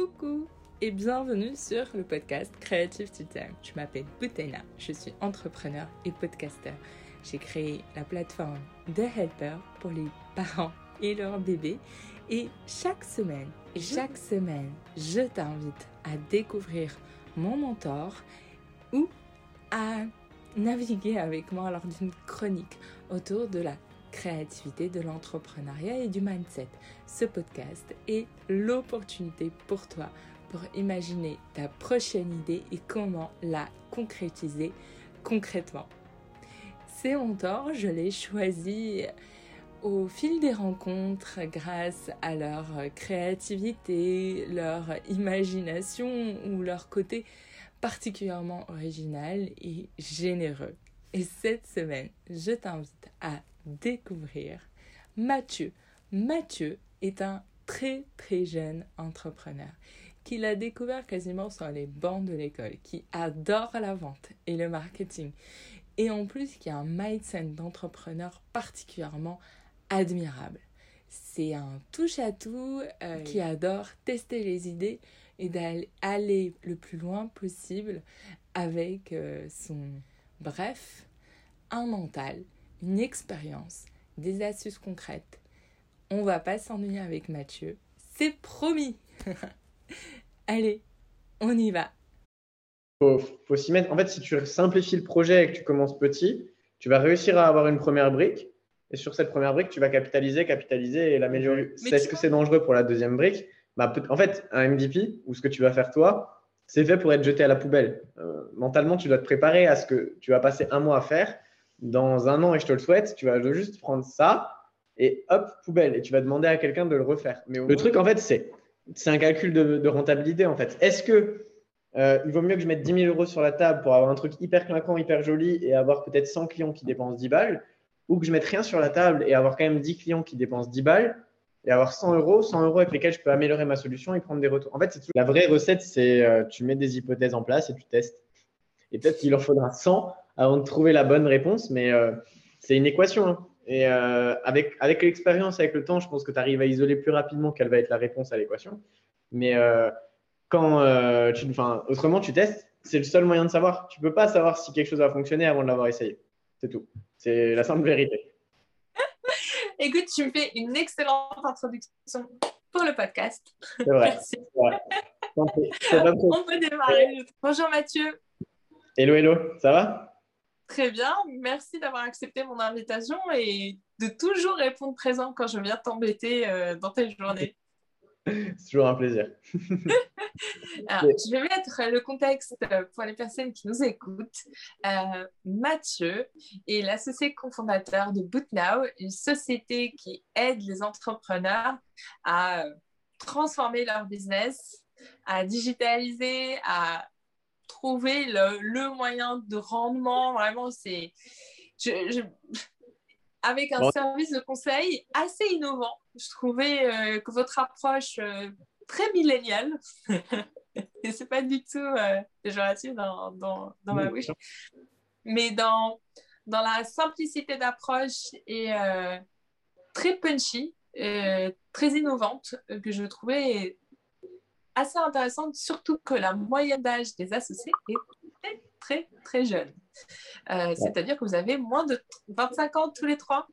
Coucou et bienvenue sur le podcast Creative Time. Je m'appelle Boutena, je suis entrepreneur et podcasteur. J'ai créé la plateforme The Helper pour les parents et leurs bébés et chaque semaine, chaque semaine, je t'invite à découvrir mon mentor ou à naviguer avec moi lors d'une chronique autour de la créativité, de l'entrepreneuriat et du mindset. Ce podcast est l'opportunité pour toi pour imaginer ta prochaine idée et comment la concrétiser concrètement. Ces mentors, je les choisis au fil des rencontres grâce à leur créativité, leur imagination ou leur côté particulièrement original et généreux. Et cette semaine, je t'invite à découvrir Mathieu. Mathieu est un très très jeune entrepreneur qui l'a découvert quasiment sur les bancs de l'école, qui adore la vente et le marketing, et en plus qui a un mindset d'entrepreneur particulièrement admirable. C'est un touche-à-tout euh, qui adore tester les idées et d'aller le plus loin possible avec euh, son... Bref, un mental une expérience, des astuces concrètes. On va pas s'ennuyer avec Mathieu. C'est promis. Allez, on y va. Faut, faut s'y mettre. En fait, si tu simplifies le projet et que tu commences petit, tu vas réussir à avoir une première brique. Et sur cette première brique, tu vas capitaliser, capitaliser et l'améliorer. Est-ce que c'est dangereux pour la deuxième brique bah, En fait, un MVP ou ce que tu vas faire toi, c'est fait pour être jeté à la poubelle. Euh, mentalement, tu dois te préparer à ce que tu vas passer un mois à faire dans un an, et je te le souhaite, tu vas juste prendre ça et hop, poubelle. Et tu vas demander à quelqu'un de le refaire. Mais le truc, en fait, c'est c'est un calcul de, rentabilité, en fait. Est-ce que euh, il vaut mieux que je mette 10 000 euros sur la table pour avoir un truc hyper clinquant, hyper joli et avoir peut-être 100 clients qui dépensent 10 balles ou que je mette rien sur la table et avoir quand même 10 clients qui dépensent 10 balles et avoir 100 euros, 100 euros avec lesquels je peux améliorer ma solution et prendre des retours? En fait, c'est la vraie recette, c'est euh, tu mets des hypothèses en place et tu testes. Et peut-être qu'il en faudra 100 avant de trouver la bonne réponse, mais euh, c'est une équation. Hein. Et euh, avec, avec l'expérience, avec le temps, je pense que tu arrives à isoler plus rapidement quelle va être la réponse à l'équation. Mais euh, quand tu, enfin, autrement, tu testes, c'est le seul moyen de savoir. Tu peux pas savoir si quelque chose va fonctionner avant de l'avoir essayé. C'est tout. C'est la simple vérité. Écoute, tu me fais une excellente introduction pour le podcast. C'est vrai. Merci. On peut démarrer. Bonjour Mathieu. Hello, hello, ça va? Très bien, merci d'avoir accepté mon invitation et de toujours répondre présent quand je viens t'embêter euh, dans ta journée. C'est toujours un plaisir. je vais mettre le contexte pour les personnes qui nous écoutent. Euh, Mathieu est l'associé cofondateur de BootNow, une société qui aide les entrepreneurs à transformer leur business, à digitaliser, à trouver le, moyen de rendement. Vraiment, c'est. Avec un service de conseil assez innovant, je trouvais euh, que votre approche euh, très milléniale, et c'est pas du tout euh, péjoratif dans, dans, dans ma bouche, mais dans, dans la simplicité d'approche et euh, très punchy, très innovante, que je trouvais assez intéressante, surtout que la moyenne d'âge des associés est très, très, très jeune. Euh, c'est-à-dire que vous avez moins de 25 ans tous les trois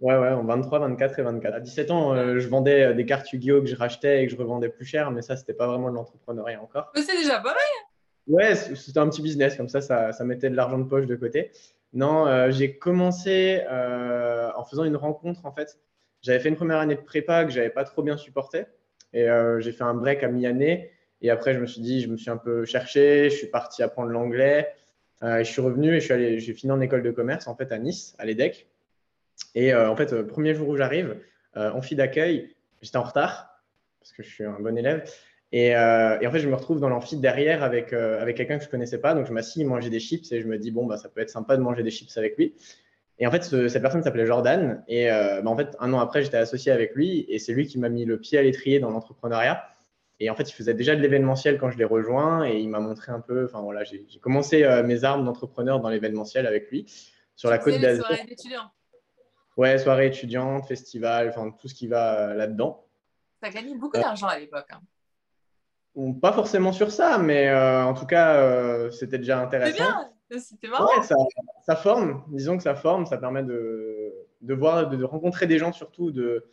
Ouais, ouais, 23, 24 et 24. À 17 ans, euh, je vendais euh, des cartes Yu-Gi-Oh que je rachetais et que je revendais plus cher, mais ça, c'était pas vraiment de l'entrepreneuriat encore. Mais c'est déjà pas mal. Ouais, c'était un petit business, comme ça, ça, ça mettait de l'argent de poche de côté. Non, j'ai commencé en faisant une rencontre, en fait. J'avais fait une première année de prépa que j'avais pas trop bien supporté. Et euh, j'ai fait un break à mi-année. Et après, je me suis dit, je me suis un peu cherché, je suis parti apprendre l'anglais. Euh, je suis revenu et je suis allé, j'ai fini en école de commerce en fait à Nice, à l'EDEC. Et euh, en fait, le premier jour où j'arrive, en file d'accueil, j'étais en retard parce que je suis un bon élève. Et, et en fait, je me retrouve dans l'amphi derrière avec, avec quelqu'un que je connaissais pas. Donc, je m'assis, manger des chips et je me dis, bon, bah, ça peut être sympa de manger des chips avec lui. Et en fait, cette personne s'appelait Jordan. Et euh, bah, en fait, un an après, j'étais associé avec lui. Et c'est lui qui m'a mis le pied à l'étrier dans l'entrepreneuriat. Et en fait, il faisait déjà de l'événementiel quand je l'ai rejoint. Et il m'a montré un peu. Enfin voilà, j'ai commencé euh, mes armes d'entrepreneur dans l'événementiel avec lui sur la côte d'Azur. Soirée d'étudiants. Ouais, soirée étudiante, festival, enfin tout ce qui va euh, là-dedans. Ça a gagné beaucoup d'argent à l'époque. Hein. Pas forcément sur ça, mais en tout cas, c'était déjà intéressant. C'est bien, c'était marrant. Ouais, ça, forme, disons que ça forme, ça permet de, de voir, de, rencontrer des gens surtout. De...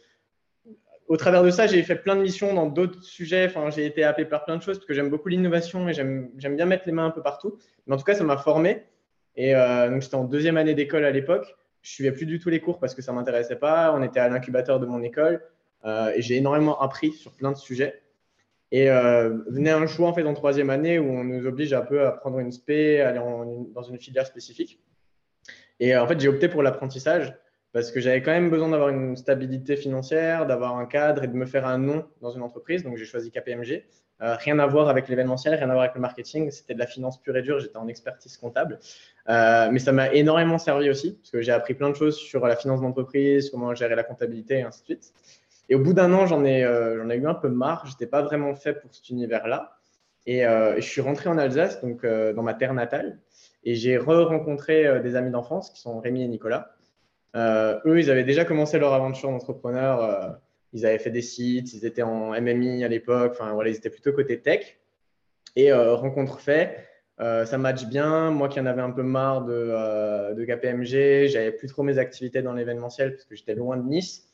Au travers de ça, j'ai fait plein de missions dans d'autres sujets. Enfin, j'ai été appelé par plein de choses parce que j'aime beaucoup l'innovation et j'aime bien mettre les mains un peu partout. Mais en tout cas, ça m'a formé. Et euh, donc, j'étais en deuxième année d'école à l'époque. Je suivais plus du tout les cours parce que ça m'intéressait pas. On était à l'incubateur de mon école et j'ai énormément appris sur plein de sujets. Et euh, venait un choix en fait en troisième année où on nous oblige un peu à prendre une spé, aller dans une filière spécifique. Et euh, en fait, j'ai opté pour l'apprentissage parce que j'avais quand même besoin d'avoir une stabilité financière, d'avoir un cadre et de me faire un nom dans une entreprise. Donc j'ai choisi KPMG. Euh, rien à voir avec l'événementiel, rien à voir avec le marketing. C'était de la finance pure et dure. J'étais en expertise comptable. Euh, mais ça m'a énormément servi aussi parce que j'ai appris plein de choses sur la finance d'entreprise, comment gérer la comptabilité et ainsi de suite. Et au bout d'un an, j'en ai, euh, j'en ai eu un peu marre. Je n'étais pas vraiment fait pour cet univers-là. Et euh, je suis rentré en Alsace, donc euh, dans ma terre natale. Et j'ai re-rencontré des amis d'enfance qui sont Rémi et Nicolas. eux, ils avaient déjà commencé leur aventure d'entrepreneur. ils avaient fait des sites, ils étaient en MMI à l'époque. Enfin, voilà, ils étaient plutôt côté tech. Et rencontre fait, ça match bien. Moi qui en avais un peu marre de, de KPMG, j'avais plus trop mes activités dans l'événementiel parce que j'étais loin de Nice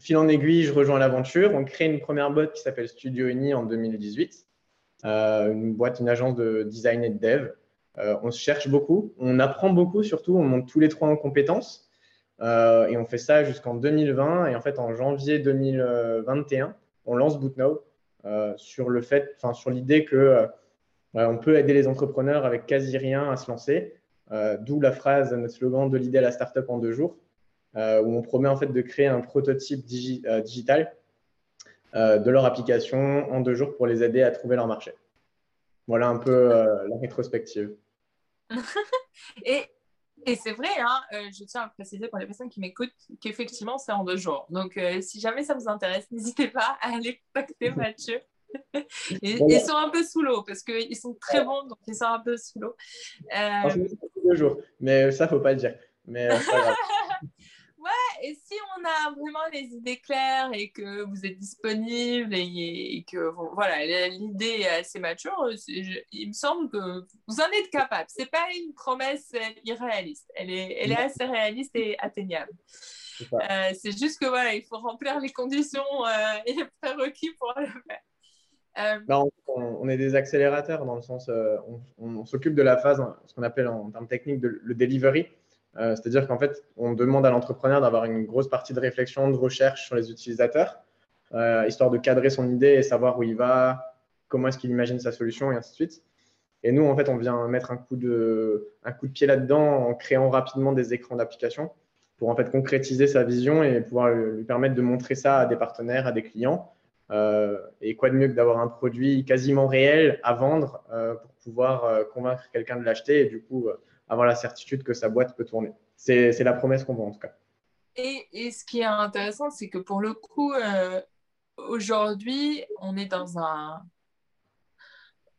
fil en aiguille, je rejoins l'aventure. On crée une première boîte qui s'appelle Studio Uni en 2018. Euh, une boîte, une agence de design et de dev. Euh, on se cherche beaucoup, on apprend beaucoup surtout, on monte tous les trois en compétences. Euh, et on fait ça jusqu'en 2020. Et en fait, en janvier 2021, on lance BootNow sur le fait, sur l'idée que on peut aider les entrepreneurs avec quasi rien à se lancer. D'où la phrase, notre slogan de l'idée à la startup en deux jours. Euh, où on promet en fait de créer un prototype euh, digital euh, de leur application en deux jours pour les aider à trouver leur marché. Voilà un peu la rétrospective. et, et c'est vrai, hein, je tiens à préciser pour les personnes qui m'écoutent qu'effectivement c'est en deux jours. Donc si jamais ça vous intéresse, n'hésitez pas à aller contacter Mathieu. Ils sont un peu sous l'eau parce qu'ils sont très bons, donc ils sont un peu sous l'eau. Euh... Deux jours, mais ça, faut pas le dire. Mais et si on a vraiment les idées claires et que vous êtes disponible et, que voilà, l'idée est assez mature, il me semble que vous en êtes capable. C'est pas une promesse irréaliste. Elle est, elle est assez réaliste et atteignable. C'est euh, juste que voilà, il faut remplir les conditions euh, et les prérequis pour le faire. Euh, non, on, est des accélérateurs dans le sens, on, s'occupe de la phase, ce qu'on appelle en termes techniques le delivery. Euh, c'est-à-dire qu'en fait, on demande à l'entrepreneur d'avoir une grosse partie de réflexion, de recherche sur les utilisateurs, euh, histoire de cadrer son idée et savoir où il va, comment est-ce qu'il imagine sa solution et ainsi de suite. Et nous, en fait, on vient mettre un coup de, un coup de pied là-dedans en créant rapidement des écrans d'application pour en fait concrétiser sa vision et pouvoir lui permettre de montrer ça à des partenaires, à des clients. Euh, et quoi de mieux que d'avoir un produit quasiment réel à vendre pour pouvoir convaincre quelqu'un de l'acheter et du coup avoir la certitude que sa boîte peut tourner. C'est la promesse qu'on voit en tout cas. Et, ce qui est intéressant, c'est que pour le coup, euh, aujourd'hui, on est dans un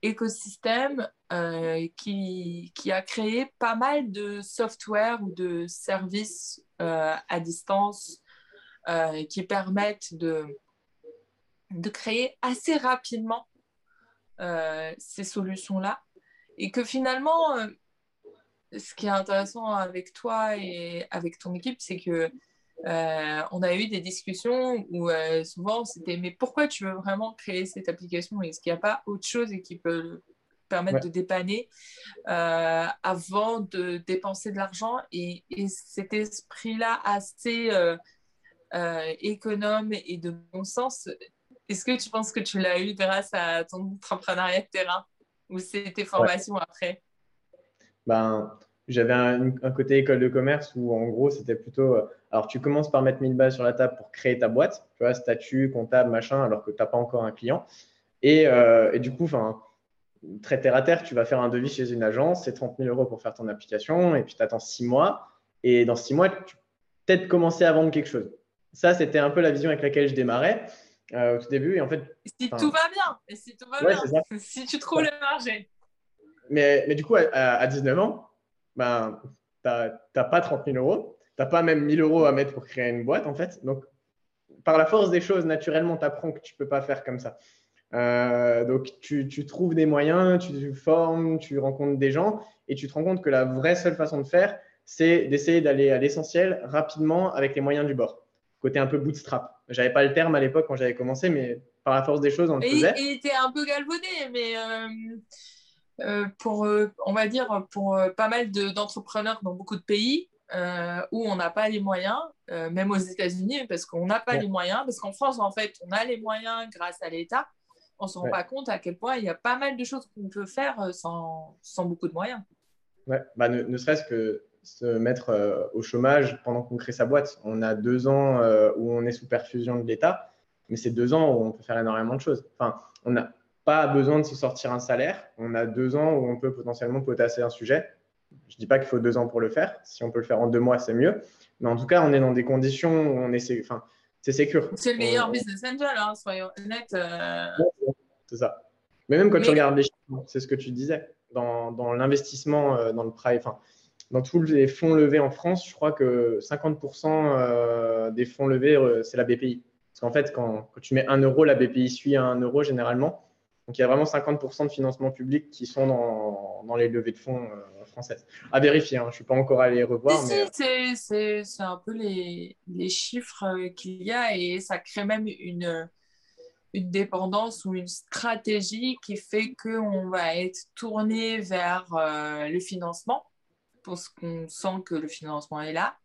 écosystème euh, qui, qui, a créé pas mal de software ou de services euh, à distance qui permettent de, de créer assez rapidement ces solutions-là. Et que finalement, ce qui est intéressant avec toi et avec ton équipe, c'est que euh, on a eu des discussions où euh, souvent c'était mais pourquoi tu veux vraiment créer cette application? Est-ce qu'il n'y a pas autre chose qui peut permettre de dépanner euh, avant de dépenser de l'argent? Et, cet esprit-là assez économe et de bon sens, est-ce que tu penses que tu l'as eu grâce à ton entrepreneuriat de terrain? Ou c'était formation après? Ben, j'avais un, côté école de commerce où en gros c'était plutôt euh, alors tu commences par mettre 1000 balles sur la table pour créer ta boîte, tu vois, statut, comptable, machin, alors que tu n'as pas encore un client. Et, euh, et du coup, enfin, très terre à terre, tu vas faire un devis chez une agence, c'est 30 000 euros pour faire ton application, et puis tu attends six mois. Et dans six mois, tu peut-être commencer à vendre quelque chose. Ça, c'était un peu la vision avec laquelle je démarrais euh, au tout début. Et en fait, si tout va bien, et si tout va bien, si tu trouves le marché. Mais, mais, du coup, à, 19 ans, ben, tu n'as pas 30 000 euros, tu n'as pas même 1000 euros à mettre pour créer une boîte, en fait. Donc, par la force des choses, naturellement, tu apprends que tu ne peux pas faire comme ça. Euh, donc, tu, tu, trouves des moyens, tu, formes, tu rencontres des gens et tu te rends compte que la vraie seule façon de faire, c'est d'essayer d'aller à l'essentiel rapidement avec les moyens du bord. Côté un peu bootstrap. J'avais pas le terme à l'époque quand j'avais commencé, mais par la force des choses, on le faisait. Et était un peu galvaudé, mais euh, pour, on va dire, pour pas mal d'entrepreneurs dans beaucoup de pays, où on n'a pas les moyens, même aux États-Unis, parce qu'on n'a pas les moyens, parce qu'en France, en fait, on a les moyens grâce à l'État on ne se rend pas compte à quel point il y a pas mal de choses qu'on peut faire euh, sans, sans, beaucoup de moyens. Ouais, bah, ne, serait-ce que se mettre euh, au chômage pendant qu'on crée sa boîte. On a deux ans euh, où on est sous perfusion de l'État, mais c'est deux ans où on peut faire énormément de choses. Enfin, on n'a pas besoin de se sortir un salaire. On a deux ans où on peut potentiellement potasser un sujet. Je ne dis pas qu'il faut deux ans pour le faire. Si on peut le faire en deux mois, c'est mieux. Mais en tout cas, on est dans des conditions où on essaie. Enfin, c'est sécur. C'est le meilleur business angel, hein, soyons honnêtes. Euh. C'est ça. Mais même quand tu regardes les chiffres, c'est ce que tu disais, dans, dans l'investissement, euh, dans le private, enfin, dans tous les fonds levés en France, je crois que 50% euh, des fonds levés, c'est la BPI. Parce qu'en fait, quand, quand, tu mets 1 euro, la BPI suit à 1 euro généralement. Donc il y a vraiment 50% de financement public qui sont dans, dans les levées de fonds française. À vérifier, hein. je ne suis pas encore allé revoir. mais... c'est un peu les, les chiffres euh, qu'il y a et ça crée même une, une dépendance ou une stratégie qui fait qu'on va être tourné vers euh, le financement parce qu'on sent que le financement est là.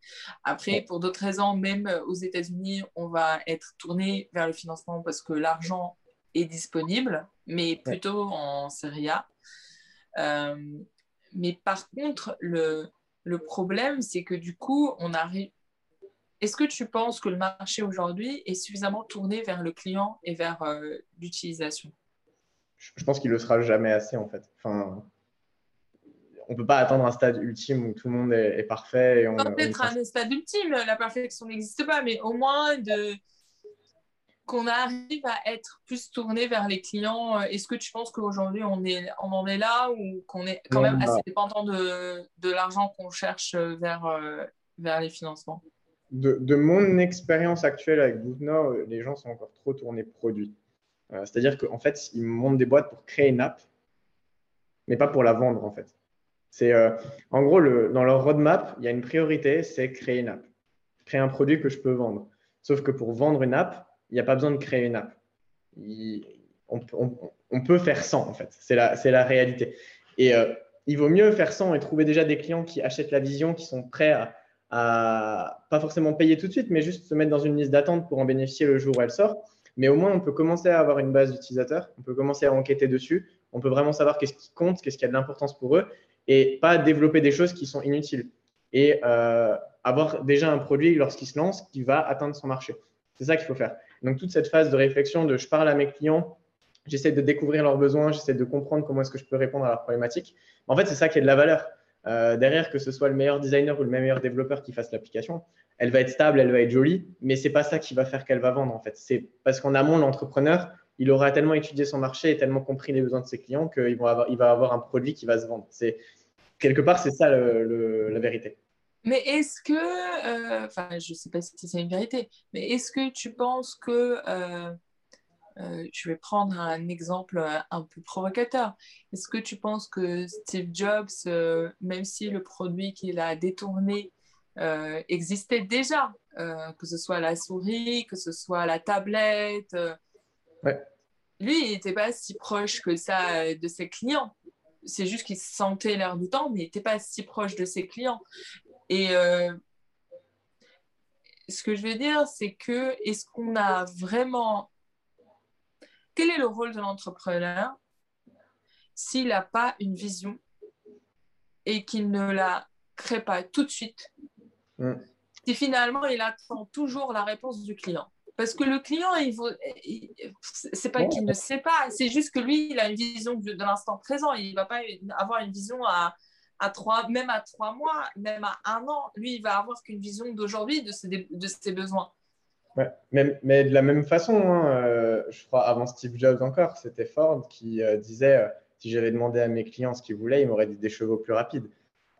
Après, pour d'autres raisons, même aux États-Unis, on va être tourné vers le financement parce que l'argent est disponible, mais plutôt en Serie A. Euh, mais par contre, le, le problème, c'est que du coup, on arrive. Est-ce que tu penses que le marché aujourd'hui est suffisamment tourné vers le client et vers euh, l'utilisation? Je pense qu'il ne le sera jamais assez, en fait. Enfin, on ne peut pas attendre un stade ultime où tout le monde est, parfait. Peut-être un stade ultime, la perfection n'existe pas, mais au moins de qu'on arrive à être plus tourné vers les clients euh, Est-ce que tu penses qu'aujourd'hui on, est, on en est là ou qu'on est quand même assez dépendant de, de l'argent qu'on cherche vers, euh, vers les financements? De, de, mon expérience actuelle avec Bootnor, les gens sont encore trop tournés produits. Euh, c'est-à-dire qu'en fait, ils montent des boîtes pour créer une app, mais pas pour la vendre en fait. C'est en gros le, dans leur roadmap, il y a une priorité, c'est créer une app, créer un produit que je peux vendre. Sauf que pour vendre une app, n'y a pas besoin de créer une app. on, peut faire 100 en fait, c'est la, réalité. Et euh, il vaut mieux faire 100 et trouver déjà des clients qui achètent la vision, qui sont prêts à, à, pas forcément payer tout de suite, mais juste se mettre dans une liste d'attente pour en bénéficier le jour où elle sort. Mais au moins, on peut commencer à avoir une base d'utilisateurs, on peut commencer à enquêter dessus, on peut vraiment savoir qu'est-ce qui compte, qu'est-ce qui a de l'importance pour eux, et pas développer des choses qui sont inutiles. Et euh, avoir déjà un produit lorsqu'il se lance qui va atteindre son marché. C'est ça qu'il faut faire. Donc, toute cette phase de réflexion de je parle à mes clients, j'essaie de découvrir leurs besoins, j'essaie de comprendre comment est-ce que je peux répondre à leurs problématiques. En fait, c'est ça qui est de la valeur. Euh, derrière, que ce soit le meilleur designer ou le meilleur développeur qui fasse l'application, elle va être stable, elle va être jolie, mais c'est pas ça qui va faire qu'elle va vendre en fait. C'est parce qu'en amont, l'entrepreneur, il aura tellement étudié son marché et tellement compris les besoins de ses clients qu'il va avoir un produit qui va se vendre. C'est quelque part, c'est ça la vérité. Mais est-ce que, euh, enfin, je ne sais pas si c'est une vérité, mais est-ce que tu penses que, euh, euh, je vais prendre un exemple un peu provocateur, est-ce que tu penses que Steve Jobs, même si le produit qu'il a détourné existait déjà, que ce soit la souris, que ce soit la tablette, lui, il n'était pas si proche que ça de ses clients. C'est juste qu'il sentait l'air du temps, mais il n'était pas si proche de ses clients. Et euh, ce que je veux dire, c'est que est-ce qu'on a vraiment... Quel est le rôle de l'entrepreneur s'il n'a pas une vision et qu'il ne la crée pas tout de suite mm. Si finalement, il attend toujours la réponse du client? Parce que le client, il, c'est pas qu'il ne sait pas, c'est juste que lui, il a une vision de l'instant présent. Il ne va pas avoir une vision à, à trois, même à trois mois, même à un an, lui, il va avoir qu'une vision d'aujourd'hui de ses, de ses besoins. Ouais, mais, mais, de la même façon, hein, euh, je crois avant Steve Jobs encore, c'était Ford qui euh, disait euh, si j'avais demandé à mes clients ce qu'ils voulaient, ils m'auraient dit des chevaux plus rapides.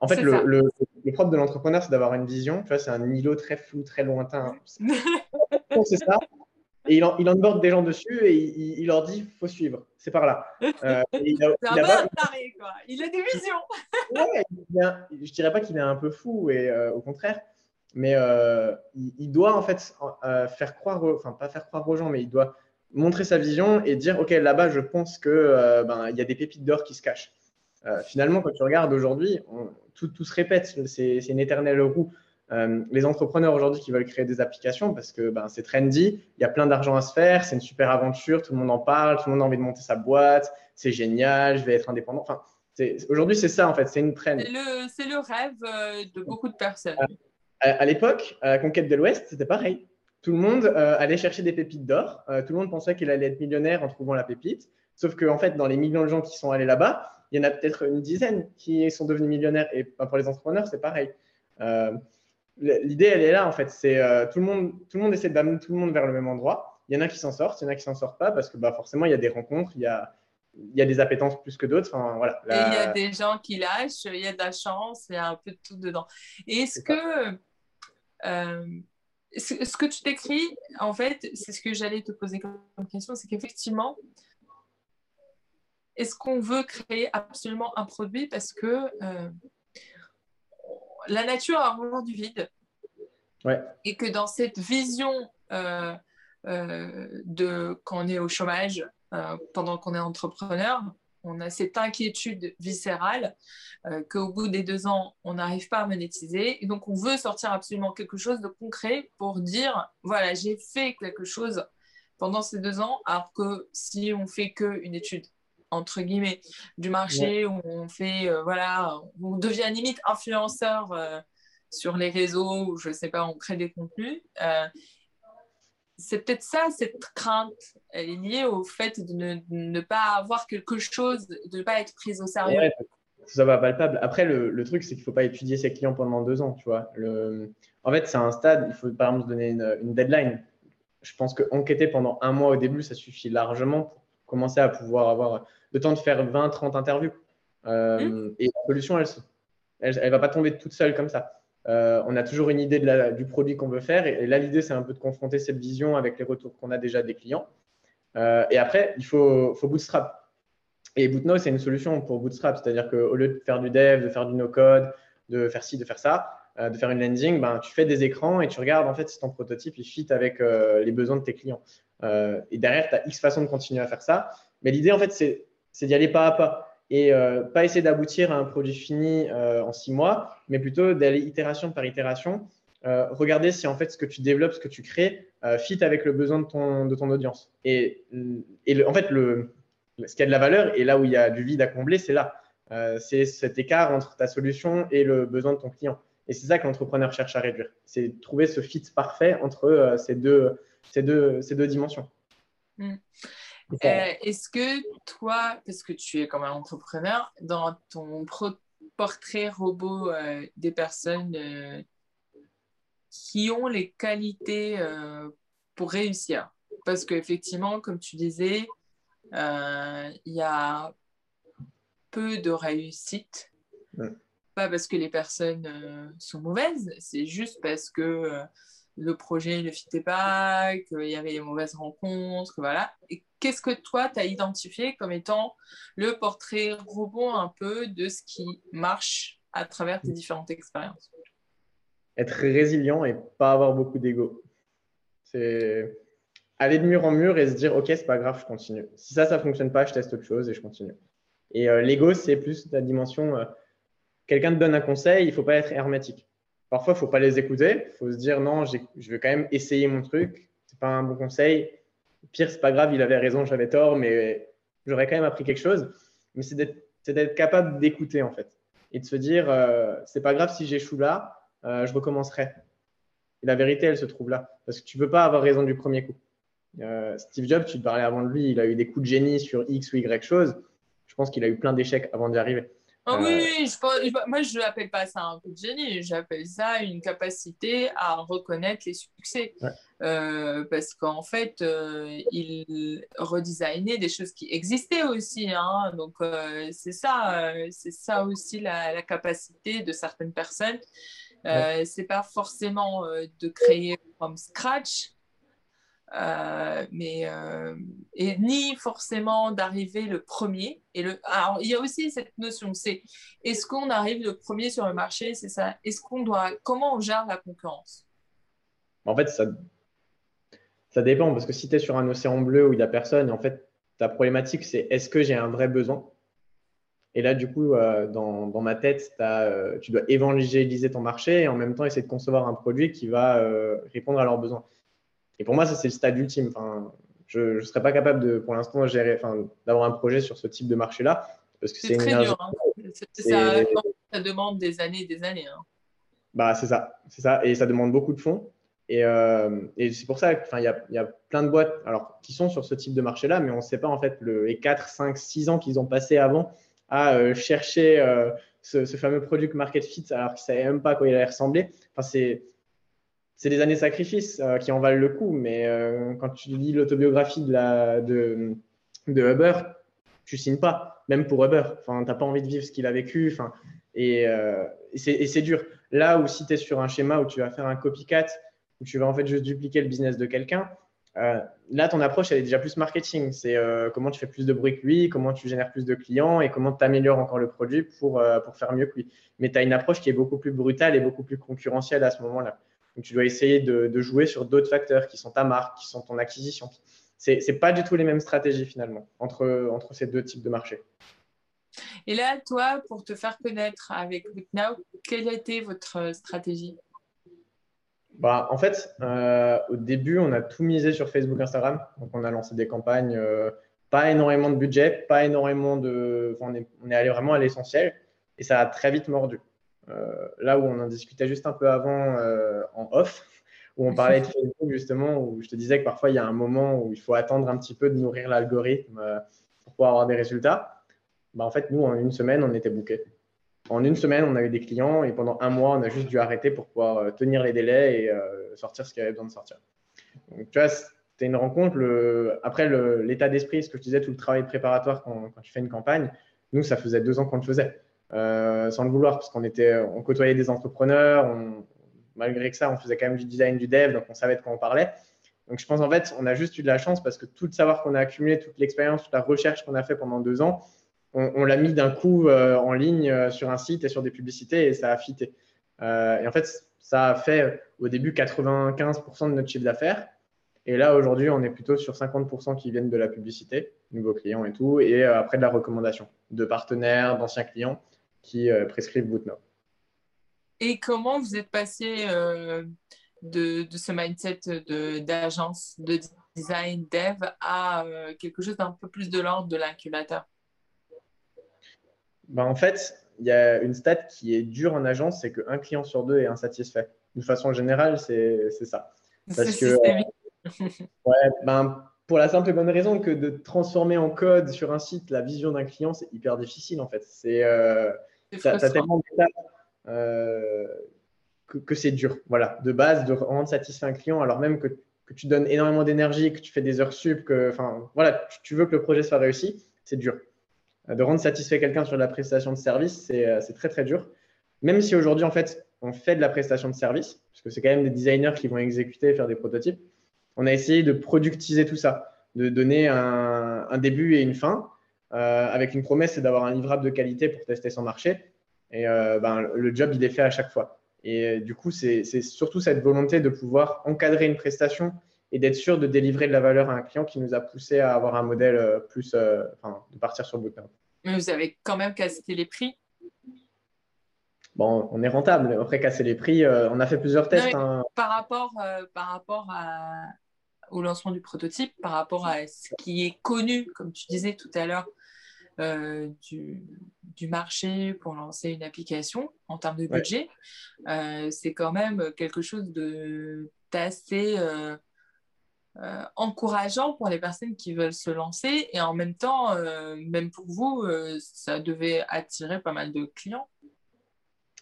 En fait, le, le, le, propre de l'entrepreneur, c'est d'avoir une vision. Tu vois, c'est un îlot très flou, très lointain. c'est ça. Et il, en, il onboard des gens dessus et il, leur dit faut suivre, c'est par là. Euh, il a, c'est un bon taré, quoi. Il a des visions. ouais, je dirais pas qu'il est un peu fou, et euh, au contraire, mais euh, il, doit en fait faire croire, enfin pas faire croire aux gens, mais il doit montrer sa vision et dire ok là-bas je pense que ben il y a des pépites d'or qui se cachent. finalement, quand tu regardes aujourd'hui, tout, tout, se répète, c'est, c'est une éternelle roue. Euh, les entrepreneurs aujourd'hui qui veulent créer des applications parce que ben, c'est trendy, il y a plein d'argent à se faire, c'est une super aventure, tout le monde en parle, tout le monde a envie de monter sa boîte, c'est génial, je vais être indépendant. Enfin, aujourd'hui, c'est ça en fait, c'est une trend. C'est le, rêve euh, de beaucoup de personnes. À, l'époque, à la conquête de l'Ouest, c'était pareil. Tout le monde euh, allait chercher des pépites d'or, tout le monde pensait qu'il allait être millionnaire en trouvant la pépite, sauf qu'en en fait, dans les millions de gens qui sont allés là-bas, il y en a peut-être une dizaine qui sont devenus millionnaires et pour les entrepreneurs, c'est pareil. L'idée, elle est là, en fait. C'est euh, tout, le monde, tout le monde essaie d'amener tout le monde vers le même endroit. Il y en a qui s'en sortent, il y en a qui s'en sortent pas parce que bah, forcément, il y a des rencontres, il y a, il y a des appétences plus que d'autres. Enfin, voilà. Il y a des gens qui lâchent, il y a de la chance, il y a un peu de tout dedans. est-ce que, euh, ce que tu décris, en fait, c'est ce que j'allais te poser comme question, c'est qu'effectivement, est-ce qu'on veut créer absolument un produit parce que euh, la nature a vraiment du vide. Et que dans cette vision euh, euh, de quand on est au chômage, euh, pendant qu'on est entrepreneur, on a cette inquiétude viscérale qu'au bout des deux ans, on n'arrive pas à monétiser. Et donc, on veut sortir absolument quelque chose de concret pour dire, voilà, j'ai fait quelque chose pendant ces deux ans, alors que si on fait qu'une étude entre guillemets, du marché où on fait, euh, voilà, on devient limite influenceur euh, sur les réseaux, ou je sais pas, on crée des contenus. Euh, c'est peut-être ça, cette crainte, elle est liée au fait de ne, pas avoir quelque chose, de ne pas être prise au sérieux. ça va palpable. Après, le, truc, c'est qu'il ne faut pas étudier ses clients pendant deux ans, tu vois. Le... En fait, c'est un stade, il faut par exemple se donner une, une deadline. Je pense qu'enquêter pendant un mois au début, ça suffit largement pour commencer à pouvoir avoir le temps de faire 20, 30 interviews. Euh, mmh. Et la solution, elle va pas tomber toute seule comme ça. Euh, on a toujours une idée de la, du produit qu'on veut faire. Et, là, l'idée, c'est un peu de confronter cette vision avec les retours qu'on a déjà des clients. Euh, et après, il faut, faut bootstrap. Et Bootno, c'est une solution pour bootstrap. C'est-à-dire qu'au lieu de faire du dev, de faire du no-code, de faire ci, de faire ça, de faire une landing, ben, tu fais des écrans et tu regardes en fait si ton prototype il fit avec les besoins de tes clients. Et derrière, tu as X façons de continuer à faire ça. Mais l'idée, en fait, c'est d'y aller pas à pas et euh, pas essayer d'aboutir à un produit fini euh, en six mois, mais plutôt d'aller itération par itération. Euh, regarder si en fait ce que tu développes, ce que tu crées, fit avec le besoin de ton, audience. Et, et en fait, le, ce qui a de la valeur et là où il y a du vide à combler, c'est là. c'est cet écart entre ta solution et le besoin de ton client. Et c'est ça que l'entrepreneur cherche à réduire. C'est trouver ce fit parfait entre ces, deux, ces, deux, ces deux dimensions. Mm. Euh, est-ce que toi, parce que tu es comme un entrepreneur, dans ton portrait robot euh, des personnes euh, qui ont les qualités pour réussir? Parce qu'effectivement, comme tu disais, il y a peu de réussite. Pas parce que les personnes sont mauvaises, c'est juste parce que le projet ne fitait pas, qu'il y avait des mauvaises rencontres, voilà. Et qu'est-ce que toi, tu as identifié comme étant le portrait robot un peu de ce qui marche à travers tes différentes expériences? Être résilient et pas avoir beaucoup d'ego. C'est aller de mur en mur et se dire, OK, c'est pas grave, je continue. Si ça, ça fonctionne pas, je teste autre chose et je continue. Et euh, l'ego, c'est plus la dimension, euh, quelqu'un te donne un conseil, il faut pas être hermétique Parfois, il ne faut pas les écouter. Il faut se dire non, je vais quand même essayer mon truc. Ce n'est pas un bon conseil. Pire, c'est pas grave, il avait raison, j'avais tort, mais j'aurais quand même appris quelque chose. Mais c'est d'être capable d'écouter en fait et de se dire euh, c'est pas grave si j'échoue là, euh, je recommencerai. Et la vérité, elle se trouve là parce que tu ne peux pas avoir raison du premier coup. Euh, Steve Jobs, tu te parlais avant de lui, il a eu des coups de génie sur X ou Y chose. Je pense qu'il a eu plein d'échecs avant d'y arriver. Ah oui, oui je, moi je n'appelle pas ça un coup de génie, j'appelle ça une capacité à reconnaître les succès. Euh, parce qu'en fait, euh, il redesignait des choses qui existaient aussi. Hein. donc euh, c'est ça, c'est ça aussi la, capacité de certaines personnes. Ouais. C'est pas forcément de créer from scratch, Euh, mais euh, et ni forcément d'arriver le premier. Et le, alors, il y a aussi cette notion, c'est est-ce qu'on arrive le premier sur le marché, c'est ça. Est-ce qu'on doit, comment on gère la concurrence? En fait, ça, ça dépend parce que si tu es sur un océan bleu où il n'y a personne, en fait, ta problématique c'est est-ce que j'ai un vrai besoin? Et là, du coup, euh, dans, dans, ma tête, tu dois évangéliser ton marché et en même temps essayer de concevoir un produit qui va répondre à leurs besoins. Et pour moi, ça, c'est le stade ultime. Enfin, je ne serais pas capable de, pour l'instant, gérer, enfin, d'avoir un projet sur ce type de marché-là. Parce que c'est très dur. Hein. Ça, ça, demande des années et des années. Hein. Bah, c'est ça, c'est ça. Et ça demande beaucoup de fonds. Et, euh, et c'est pour ça qu'il y a, y a plein de boîtes alors, qui sont sur ce type de marché-là, mais on ne sait pas en fait le, les 4, 5, 6 ans qu'ils ont passé avant à euh, chercher euh, ce, ce, fameux produit market fit alors qu'ils ne savaient même pas à quoi il allait ressembler. Enfin, c'est, c'est des années sacrifices euh, qui en valent le coup, mais euh, quand tu lis l'autobiographie de, la, de, de tu signes pas, même pour Uber. Enfin, tu n'as pas envie de vivre ce qu'il a vécu. Enfin, et, euh, c'est dur. Là où si tu es sur un schéma où tu vas faire un copycat, où tu vas en fait juste dupliquer le business de quelqu'un, là, ton approche, elle est déjà plus marketing. C'est comment tu fais plus de bruit que lui, comment tu génères plus de clients et comment tu améliores encore le produit pour, pour faire mieux que lui. Mais tu as une approche qui est beaucoup plus brutale et beaucoup plus concurrentielle à ce moment-là. Donc, tu dois essayer de, jouer sur d'autres facteurs qui sont ta marque, qui sont ton acquisition. Ce n'est pas du tout les mêmes stratégies finalement entre, entre ces deux types de marchés. Et là, toi, pour te faire connaître avec Now, quelle a été votre stratégie? Bah, En fait, euh, au début, on a tout misé sur Facebook, Instagram. Donc, on a lancé des campagnes, euh, pas énormément de budget, pas énormément de. on, est, on est allé vraiment à l'essentiel et ça a très vite mordu. Euh, là où on en discutait juste un peu avant euh, en off, où on parlait de Facebook justement, où je te disais que parfois il y a un moment où il faut attendre un petit peu de nourrir l'algorithme euh, pour pouvoir avoir des résultats. Bah, en fait, nous, en une semaine, on était bookés. En une semaine, on a eu des clients et pendant un mois, on a juste dû arrêter pour pouvoir tenir les délais et sortir ce qu'il y avait besoin de sortir. Donc, tu vois, c'était une rencontre. Après, l'état d'esprit, ce que je disais, tout le travail préparatoire quand, tu fais une campagne, nous, ça faisait deux ans qu'on le faisait. Euh, sans le vouloir, parce qu'on était, on côtoyait des entrepreneurs, malgré que ça, on faisait quand même du design, du dev, donc on savait de quoi on parlait. Donc je pense en fait, on a juste eu de la chance parce que tout le savoir qu'on a accumulé, toute l'expérience, toute la recherche qu'on a fait pendant deux ans, on, l'a mis d'un coup euh, en ligne euh, sur un site et sur des publicités et ça a fité. et en fait, ça a fait au début 95% de notre chiffre d'affaires. Et là, aujourd'hui, on est plutôt sur 50% qui viennent de la publicité, nouveaux clients et tout, et après de la recommandation de partenaires, d'anciens clients qui euh, prescrivent Bootnow. Et comment vous êtes passé euh, de, ce mindset d'agence de, design dev à euh, quelque chose d'un peu plus de l'ordre de l'incubateur ben, En fait, il y a une stat qui est dure en agence, c'est qu'un client sur deux est insatisfait. De façon générale, c'est ça. Parce que, ouais, ben, pour la simple et bonne raison que de transformer en code sur un site la vision d'un client, c'est hyper difficile en fait. C'est tu as, tellement d'étapes euh, que, c'est dur. Voilà, de base, de rendre satisfait un client, alors même que, que tu donnes énormément d'énergie, que tu fais des heures sup, que, enfin, voilà, tu, veux que le projet soit réussi, c'est dur. De rendre satisfait quelqu'un sur la prestation de service, euh, c'est très très dur. Même si aujourd'hui, en fait, on fait de la prestation de service, parce que c'est quand même des designers qui vont exécuter et faire des prototypes, on a essayé de productiser tout ça, de donner un, un début et une fin, euh, avec une promesse, c'est d'avoir un livrable de qualité pour tester son marché. Et euh, ben, le job, il est fait à chaque fois. Et euh, du coup, c'est surtout cette volonté de pouvoir encadrer une prestation et d'être sûr de délivrer de la valeur à un client qui nous a poussé à avoir un modèle plus, enfin, de partir sur Bootcamp. Mais vous avez quand même cassé les prix? Bon, on est rentable. Après, casser les prix, on a fait plusieurs tests. Hein. Par rapport, par rapport à, au lancement du prototype par rapport à ce qui est connu, comme tu disais tout à l'heure, euh, du, du, marché pour lancer une application en termes de budget, euh, c'est quand même quelque chose d'assez euh, encourageant pour les personnes qui veulent se lancer et en même temps, même pour vous, ça devait attirer pas mal de clients.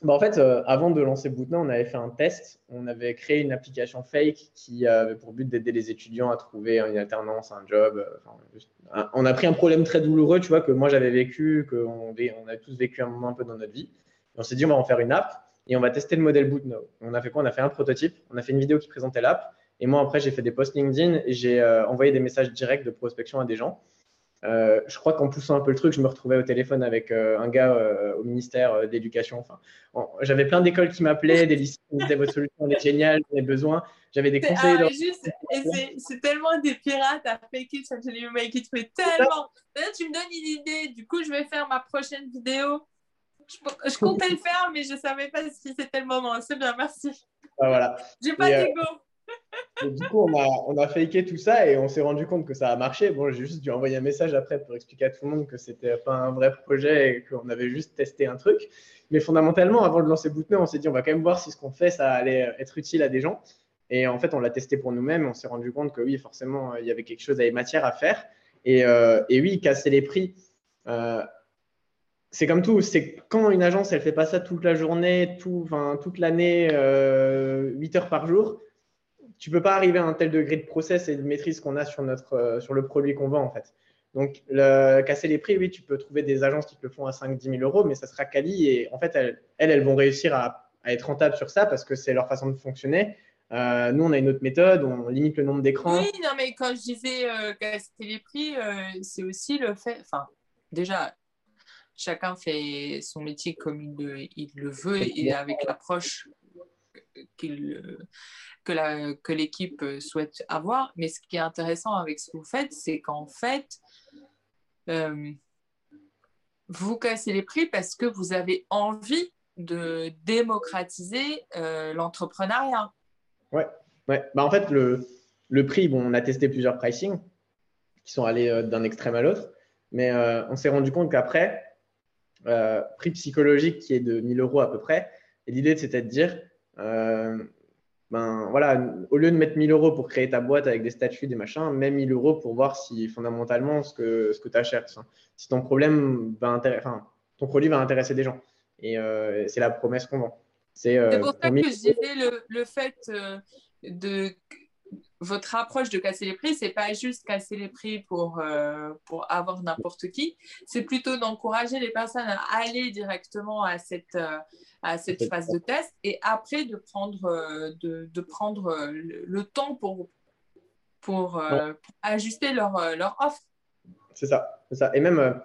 Bah, en fait, euh, avant de lancer Bootna, on avait fait un test. On avait créé une application fake qui avait pour but d'aider les étudiants à trouver une alternance, un job. Euh, on a pris un problème très douloureux, tu vois, que moi j'avais vécu, qu'on on avait tous vécu un moment un peu dans notre vie. on s'est dit, on va en faire une app et on va tester le modèle Bootna. On a fait quoi? On a fait un prototype, on a fait une vidéo qui présentait l'app Et moi, après, j'ai fait des posts LinkedIn et j'ai envoyé des messages directs de prospection à des gens. Euh, je crois qu'en poussant un peu le truc, je me retrouvais au téléphone avec euh, un gars euh, au ministère d'éducation. Enfin, j'avais plein d'écoles qui m'appelaient, des lycées qui me disaient votre solution est géniale, j'en besoin. J'avais des conseils. Ah, c'est tellement des pirates à fake it until you make it, mais tellement. Là, tu me donnes une idée. Du coup, je vais faire ma prochaine vidéo. Je, comptais le faire, mais je ne savais pas si c'était le moment. C'est bien, merci. Ah, voilà. J'ai pas d'ego du coup, on a, on a faké tout ça et on s'est rendu compte que ça a marché. Bon, j'ai juste dû envoyer un message après pour expliquer à tout le monde que c'était pas un vrai projet et qu'on avait juste testé un truc. Mais fondamentalement, avant de lancer Bootney, on s'est dit on va quand même voir si ce qu'on fait, ça allait être utile à des gens. Et en fait, on l'a testé pour nous-mêmes. On s'est rendu compte que oui, forcément, il y avait quelque chose, avait matière à faire. Et, euh, et oui, casser les prix. Euh, c'est comme tout, c'est quand une agence, elle fait pas ça toute la journée, tout, toute l'année, euh, 8 heures par jour, tu peux pas arriver à un tel degré de process et de maîtrise qu'on a sur, notre, euh, sur le produit qu'on vend en fait. Donc, casser les prix, oui, tu peux trouver des agences qui te le font à 5-10 000 euros, mais ça sera quali et en fait, elles, elles, vont réussir à, être rentables sur ça parce que c'est leur façon de fonctionner. Euh, nous, on a une autre méthode, on limite le nombre d'écrans. Oui, non, mais quand je disais euh, casser les prix, c'est aussi le fait. Enfin, déjà, chacun fait son métier comme il le, il le veut et avec l'approche qu'il que l'équipe euh, souhaite avoir. Mais ce qui est intéressant avec ce que vous faites, c'est qu'en fait, euh, vous cassez les prix parce que vous avez envie de démocratiser euh, l'entrepreneuriat. Ouais, ouais. Bah, en fait, le, prix, bon, on a testé plusieurs pricing qui sont allés d'un extrême à l'autre, mais on s'est rendu compte qu'après, prix psychologique qui est de 1000 euros à peu près, l'idée c'était de dire, ben voilà, au lieu de mettre 1000 euros pour créer ta boîte avec des statuts, des machins, mets 1000 euros pour voir si fondamentalement ce que, ce que tu achètes, si ton problème va enfin, ton produit va intéresser des gens. Et euh, c'est la promesse qu'on vend. C'est euh, pour ça que je le, le fait euh, de votre approche de casser les prix, c'est pas juste casser les prix pour, euh, pour avoir n'importe qui, c'est plutôt d'encourager les personnes à aller directement à cette, euh, à cette phase de test et après de prendre, euh, de, de prendre le, temps pour, pour, ajuster leur, leur offre. C'est ça, ça. Et même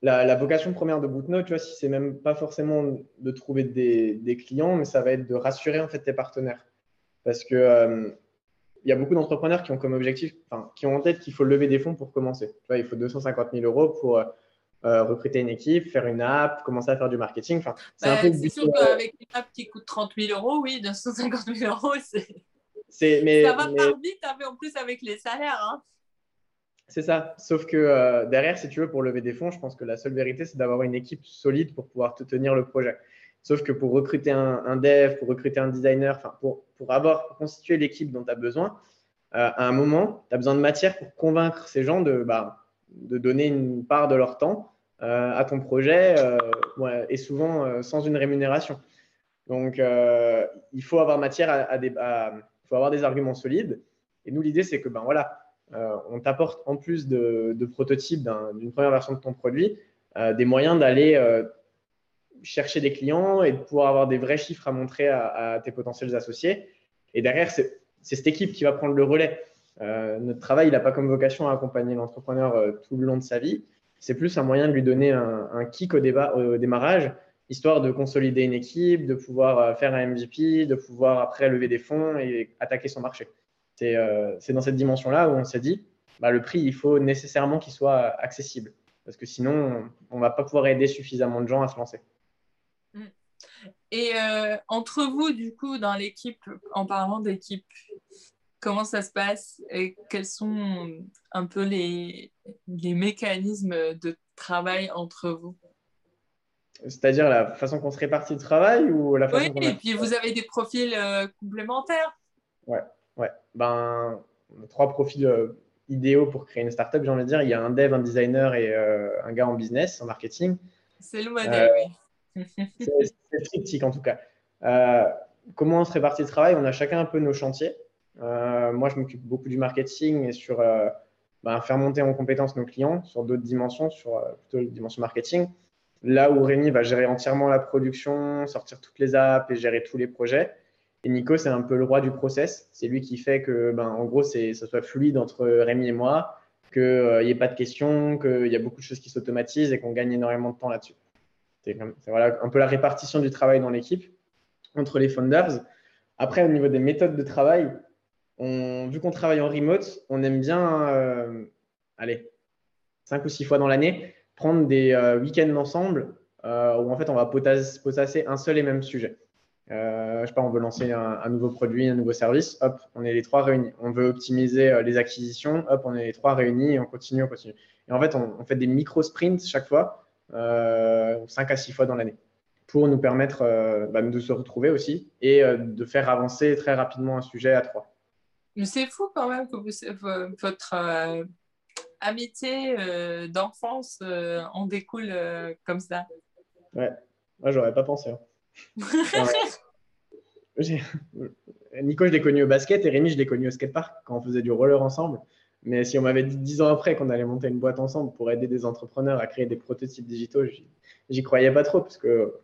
la, la, vocation première de Bootnote, tu vois, si c'est même pas forcément de trouver des, des, clients, mais ça va être de rassurer en fait tes partenaires. Parce que il y a beaucoup d'entrepreneurs qui ont comme objectif, enfin, qui ont en tête qu'il faut lever des fonds pour commencer. Tu vois, il faut 250 000 euros pour euh, euh, recruter une équipe, faire une app, commencer à faire du marketing. Enfin, c'est un bah, peu sûr qu'avec une app qui coûte 30 000 euros, oui, 250 000 euros, c'est. Mais, ça va pas vite hein, en plus avec les salaires. Hein. C'est ça. Sauf que euh, derrière, si tu veux, pour lever des fonds, je pense que la seule vérité, c'est d'avoir une équipe solide pour pouvoir te tenir le projet. Sauf que pour recruter un, dev, pour recruter un designer, pour, pour avoir pour constituer l'équipe dont tu as besoin, euh, à un moment, tu as besoin de matière pour convaincre ces gens de, bah, de donner une part de leur temps euh, à ton projet euh, et souvent sans une rémunération. Donc, il faut avoir matière à, des, faut avoir des arguments solides. Et nous, l'idée, c'est que ben voilà, on t'apporte en plus de prototypes d'une première version de ton produit, des moyens d'aller chercher des clients et de pouvoir avoir des vrais chiffres à montrer à, tes potentiels associés. Et derrière, c'est cette équipe qui va prendre le relais. Euh, notre travail, il n'a pas comme vocation à accompagner l'entrepreneur euh, tout le long de sa vie. C'est plus un moyen de lui donner un, kick au, débat, au, démarrage, histoire de consolider une équipe, de pouvoir euh, faire un MVP, de pouvoir après lever des fonds et attaquer son marché. C'est dans cette dimension-là où on s'est dit, bah, le prix, il faut nécessairement qu'il soit accessible. Parce que sinon, on ne va pas pouvoir aider suffisamment de gens à se lancer. Et euh, entre vous, du coup, dans l'équipe, en parlant d'équipe, comment ça se passe et quels sont un peu les, les mécanismes de travail entre vous? C'est-à-dire la façon qu'on se répartit le travail ou la façon Oui, et puis vous avez des profils euh, complémentaires. Ouais, ouais. Ben, on a trois profils euh, idéaux pour créer une startup, j'ai envie de dire. Il y a un dev, un designer et un gars en business, en marketing. C'est le modèle, oui c'est triptyque en tout cas. Euh, comment on se répartit le travail? On a chacun un peu nos chantiers. Euh, moi, je m'occupe beaucoup du marketing et sur euh, ben, faire monter en compétence nos clients sur d'autres dimensions, sur plutôt la dimension marketing. Là où Rémi va gérer entièrement la production, sortir toutes les apps et gérer tous les projets. Et Nico, c'est un peu le roi du process. C'est lui qui fait que, ben, en gros, ça soit fluide entre Rémi et moi, qu'il n'y ait pas de questions, qu'il y a beaucoup de choses qui s'automatisent et qu'on gagne énormément de temps là-dessus. C'est, voilà, un peu la répartition du travail dans l'équipe entre les founders. Après, au niveau des méthodes de travail, on, vu qu'on travaille en remote, on aime bien, euh, allez, cinq ou six fois dans l'année, prendre des euh, week-ends ensemble euh, où en fait on va potasser un seul et même sujet. Je sais pas, on veut lancer un, nouveau produit, un nouveau service, hop, on est les trois réunis. On veut optimiser les acquisitions, hop, on est les trois réunis et on continue, on continue. Et en fait, on, fait des micro-sprints chaque fois, cinq à six fois dans l'année, pour nous permettre bah, de se retrouver aussi et de faire avancer très rapidement un sujet à trois. Mais c'est fou quand même que vous, votre amitié euh, d'enfance euh, en découle euh, comme ça. Ouais, moi j'aurais pas pensé. Hein. Nico, je l'ai connu au basket et Rémi, je l'ai connu au skatepark quand on faisait du roller ensemble. Mais si on m'avait dit dix ans après qu'on allait monter une boîte ensemble pour aider des entrepreneurs à créer des prototypes digitaux, j'y croyais pas trop parce que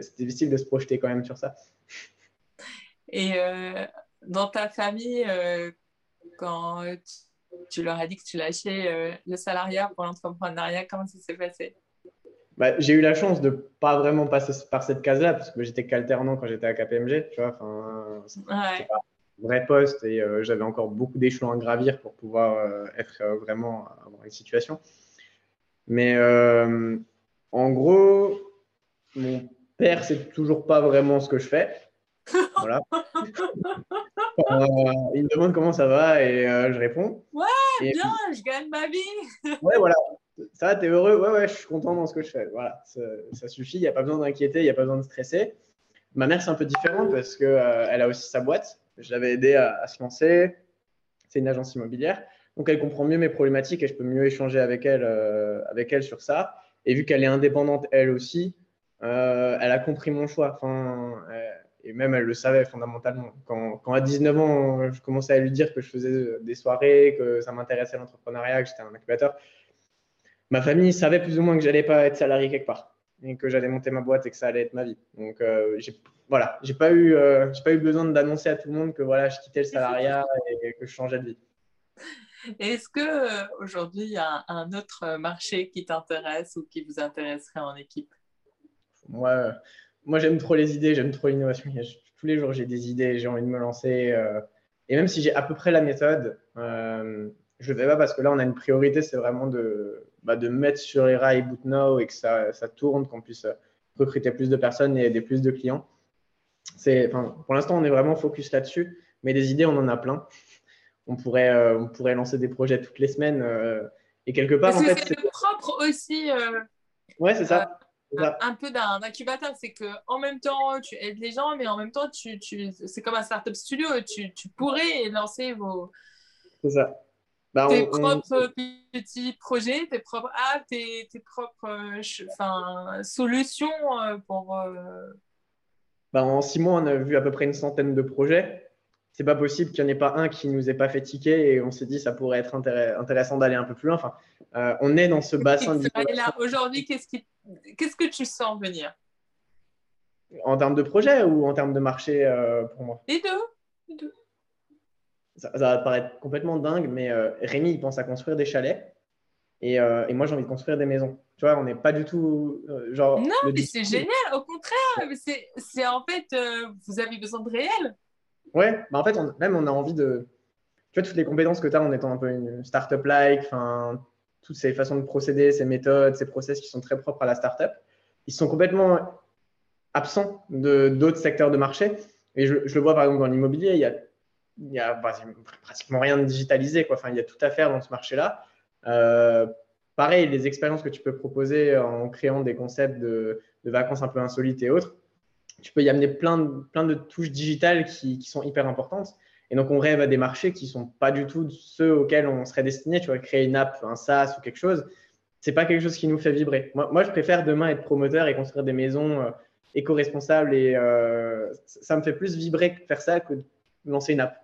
c'est difficile de se projeter quand même sur ça. Et dans ta famille, quand tu leur as dit que tu lâchais euh, le salariat pour l'entrepreneuriat. Comment ça s'est passé? Bah, J'ai eu la chance de pas vraiment passer par cette case-là parce que j'étais qu'alternant quand j'étais à KPMG. Tu vois, pas un vrai poste et euh, j'avais encore beaucoup d'échelons à gravir pour pouvoir euh, être vraiment avoir une situation. Mais en gros, mon père, c'est toujours pas vraiment ce que je fais. Voilà. Euh, il me demande comment ça va et euh, je réponds. Ouais, bien, je gagne ma vie. ouais, voilà. Ça va, t'es heureux? Ouais, ouais, je suis content dans ce que je fais. Voilà, ça, suffit. Il n'y a pas besoin d'inquiéter, il n'y a pas besoin de stresser. Ma mère, c'est un peu différent parce qu'elle euh, elle a aussi sa boîte. Je l'avais aidée à, se lancer. C'est une agence immobilière. Donc, elle comprend mieux mes problématiques et je peux mieux échanger avec elle, avec elle sur ça. Et vu qu'elle est indépendante, elle aussi, elle a compris mon choix. Enfin, et même elle le savait fondamentalement. Quand, quand, à 19 ans, je commençais à lui dire que je faisais des soirées, que ça m'intéressait l'entrepreneuriat, que j'étais un incubateur, ma famille savait plus ou moins que j'allais pas être salarié quelque part et que j'allais monter ma boîte et que ça allait être ma vie. Donc euh, voilà, j'ai pas eu euh, j'ai pas eu besoin d'annoncer à tout le monde que voilà, je quittais le salariat et que je changeais de vie. Est-ce que euh, aujourd'hui il y a un autre marché qui t'intéresse ou qui vous intéresserait en équipe? Moi, moi, j'aime trop les idées, j'aime trop l'innovation. Tous les jours, j'ai des idées, j'ai envie de me lancer. Euh, et même si j'ai à peu près la méthode, je ne le fais pas parce que là, on a une priorité, c'est vraiment de, bah, de mettre sur les rails BootNow et que ça, ça tourne, qu'on puisse recruter plus de personnes et aider plus de clients. Pour l'instant, on est vraiment focus là-dessus, mais des idées, on en a plein. On pourrait, euh, on pourrait lancer des projets toutes les semaines. et quelque part, en fait, c'est propre aussi. ouais, c'est ça un, peu d'un incubateur, c'est que en même temps tu aides les gens, mais en même temps tu, tu c'est comme un startup studio, tu, tu pourrais lancer vos ça. Bah, tes propres petits projets, tes propres apps, tes, tes propres enfin, solutions euh, pour. Euh, bah, en six mois, on a vu à peu près une centaine de projets. C'est pas possible qu'il n'y en ait pas un qui nous ait pas fait ticker et on s'est dit ça pourrait être intéressant d'aller un peu plus loin. Enfin, euh, on est dans ce bassin. Aujourd'hui, qu'est-ce qui Qu'est-ce que tu sens venir? En termes de projet ou en termes de marché euh, pour moi? Les deux. Ça, va paraître complètement dingue, mais euh, Rémi, il pense à construire des chalets. Euh, et, moi, j'ai envie de construire des maisons. Tu vois, on n'est pas du tout genre. Non, mais c'est génial. Au contraire, c'est en fait, vous avez besoin de réel. Ouais, bah en fait, même on a envie de. Tu vois, toutes les compétences que tu as en étant un peu une startup-like, toutes ces façons de procéder, ces méthodes, ces process qui sont très propres à la startup, ils sont complètement absents d'autres secteurs de marché. Et je, le vois par exemple dans l'immobilier, il y a, il y a pratiquement rien de digitalisé. Quoi. Enfin, il y a tout à faire dans ce marché-là. Euh, pareil, les expériences que tu peux proposer en créant des concepts de, vacances un peu insolites et autres, tu peux y amener plein de, plein de touches digitales qui, qui sont hyper importantes. Et donc, on rêve à des marchés qui ne sont pas du tout ceux auxquels on serait destiné. Tu vois, créer une app, un SaaS ou quelque chose, c'est pas quelque chose qui nous fait vibrer. Moi, je préfère demain être promoteur et construire des maisons euh, éco-responsables et euh, ça me fait plus vibrer faire ça que de lancer une app.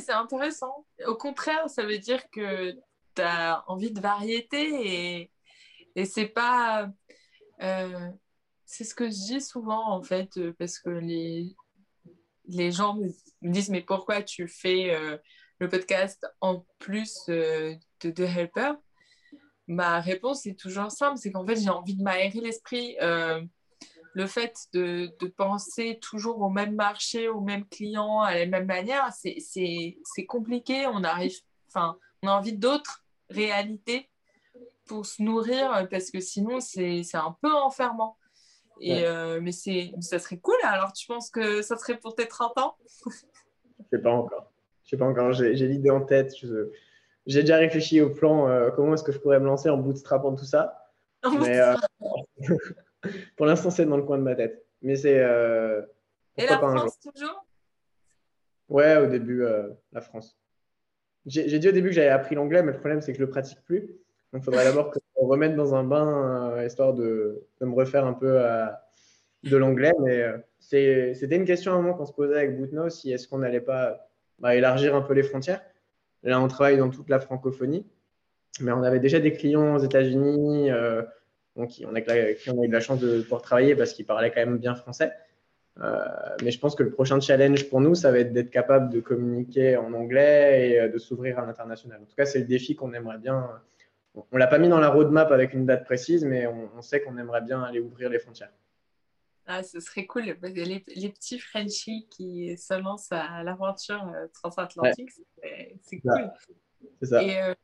C'est intéressant. Au contraire, ça veut dire que tu as envie de variété et, et c'est pas. Euh, c'est ce que je dis souvent en fait, parce que les, les gens me disent mais pourquoi tu fais le podcast en plus de, de Helper Ma réponse est toujours simple, c'est qu'en fait j'ai envie de m'aérer l'esprit le fait de, de, penser toujours au même marché, aux mêmes clients, à la même manière, c'est compliqué. On arrive, enfin, on a envie d'autres réalités pour se nourrir parce que sinon c'est un peu enfermant. Et euh, mais c'est ça serait cool. Alors tu penses que ça serait pour tes 30 ans Je sais pas encore. Je sais pas encore. J'ai l'idée en tête. J'ai déjà réfléchi au plan. Euh, comment est-ce que je pourrais me lancer en bootstrapant tout ça. Mais, euh, pour l'instant, c'est dans le coin de ma tête. Mais c'est. Euh, Et la France, toujours? Ouais, au début, euh, la France. J'ai dit au début que j'avais appris l'anglais, mais le problème, c'est que je ne le pratique plus. Donc, il faudrait d'abord me remette dans un bain, euh, histoire de, de, me refaire un peu de l'anglais. Mais c'était une question à un moment qu'on se posait avec Bootno, si est-ce qu'on n'allait pas bah, élargir un peu les frontières. Là, on travaille dans toute la francophonie, mais on avait déjà des clients aux États-Unis, donc, on a, on a eu de la chance de pouvoir travailler parce qu'il parlait quand même bien français. Euh, mais je pense que le prochain challenge pour nous, ça va être d'être capable de communiquer en anglais et euh, de s'ouvrir à l'international. En tout cas, c'est le défi qu'on aimerait bien. On ne l'a pas mis dans la roadmap avec une date précise, mais on, sait qu'on aimerait bien aller ouvrir les frontières. Ah, ce serait cool. Les, les petits Frenchies qui se lancent à l'aventure euh, transatlantique, c'est cool. C'est ça. Et,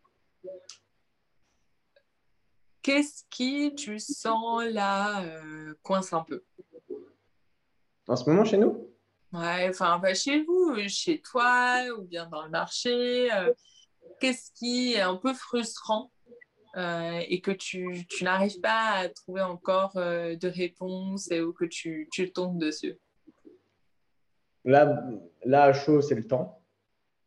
Qu'est-ce qui, tu sens là, euh, coince un peu? En ce moment, chez nous? Ouais, enfin, pas chez vous, chez toi ou bien dans le marché. Euh, qu'est-ce qui est un peu frustrant euh, et que tu, tu n'arrives pas à trouver encore de réponse et, ou que tu, tu tombes dessus? Là, là à chaud, c'est le temps.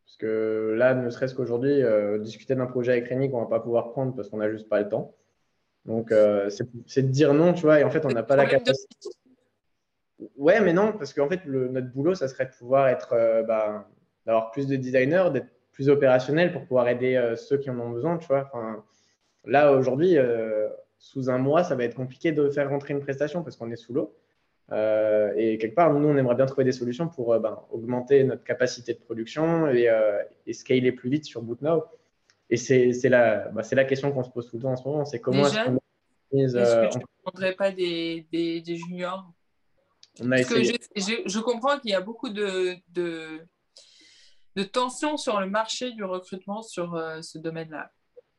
Parce que là, ne serait-ce qu'aujourd'hui, discuter d'un projet avec Rémi qu'on ne va pas pouvoir prendre parce qu'on n'a juste pas le temps. Donc, euh, c'est de dire non, tu vois, et en fait, on n'a pas la capacité. Ouais, mais non, parce qu'en fait, notre boulot, ça serait de pouvoir être, euh, bah, d'avoir plus de designers, d'être plus opérationnel pour pouvoir aider euh, ceux qui en ont besoin, tu vois. Enfin, là, aujourd'hui, sous un mois, ça va être compliqué de faire rentrer une prestation parce qu'on est sous l'eau. et quelque part, nous, on aimerait bien trouver des solutions pour ben, augmenter notre capacité de production et, et scaler plus vite sur BootNow. Et c'est la, bah, la question qu'on se pose tout le temps en ce moment, c'est comment est-ce qu'on Est-ce que tu ne prendrais pas des, des, des juniors? On a Parce que je, je, comprends qu'il y a beaucoup de, de, de tensions sur le marché du recrutement sur euh, ce domaine-là.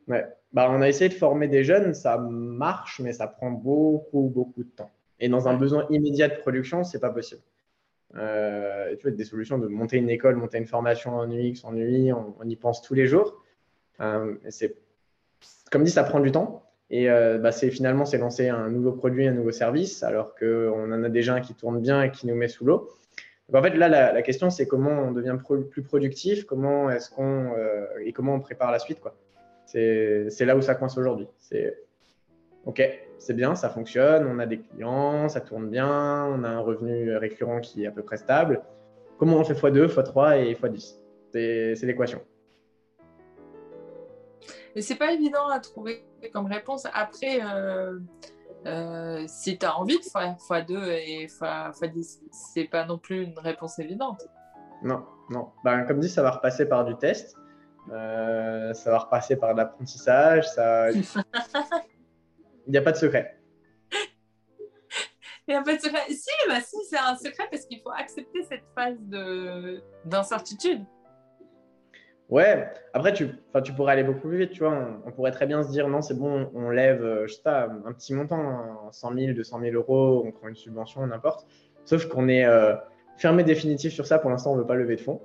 Ouais. Bah, on a essayé de former des jeunes, ça marche, mais ça prend beaucoup, beaucoup de temps. Et dans un besoin immédiat de production, ce n'est pas possible. Euh, tu vois, des solutions de monter une école, monter une formation en UX, en UI, on y pense tous les jours. Euh, c'est, comme dit, ça prend du temps. Et euh, bah, c'est finalement, c'est lancer un nouveau produit, un nouveau service, alors qu'on en a déjà un qui tourne bien et qui nous met sous l'eau. en fait, là, la, question, c'est comment on devient plus productif, comment est-ce qu'on euh, et comment on prépare la suite, quoi. C'est, là où ça coince aujourd'hui. C'est OK, c'est bien, ça fonctionne, on a des clients, ça tourne bien, on a un revenu récurrent qui est à peu près stable. Comment on fait x2, x3 et x10 C'est, c'est l'équation. Mais c'est pas évident à trouver comme réponse. Après, euh, euh, si tu as envie de faire x2 et x10, c'est pas non plus une réponse évidente. Non, non. Ben, comme dit, ça va repasser par du test. Euh, ça va repasser par l'apprentissage. Ça... Il n'y a pas de secret. Il n'y a pas de secret. Si, bah, si c'est un secret parce qu'il faut accepter cette phase d'incertitude. Ouais, après, tu, tu pourrais aller beaucoup plus vite, tu vois. On, pourrait très bien se dire, non, c'est bon, on lève, euh, je sais pas, un petit montant, 100 000, 200 000 euros, on prend une subvention, n'importe. Sauf qu'on est euh, fermé définitif sur ça. Pour l'instant, on ne veut pas lever de fonds.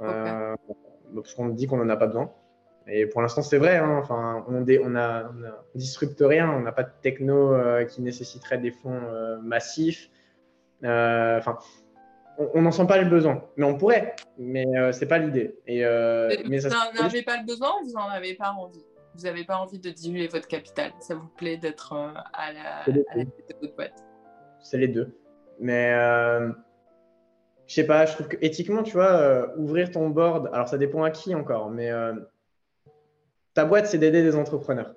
Euh, parce qu'on dit qu'on n'en a pas besoin. Et pour l'instant, c'est vrai. Hein, enfin, on, on, a, on, disrupte rien. On n'a pas de techno qui nécessiterait des fonds massifs. Enfin, on n'en sent pas le besoin, mais on pourrait, mais euh, c'est pas l'idée. Et, euh, mais vous n'en avez pas le besoin ou vous n'en avez pas envie? Vous n'avez pas envie de diluer votre capital? Ça vous plaît d'être euh, à, la, tête de votre boîte? C'est les deux. Mais euh, je sais pas, je trouve que éthiquement, tu vois, ouvrir ton board, alors ça dépend à qui encore, mais ta boîte, c'est d'aider des entrepreneurs.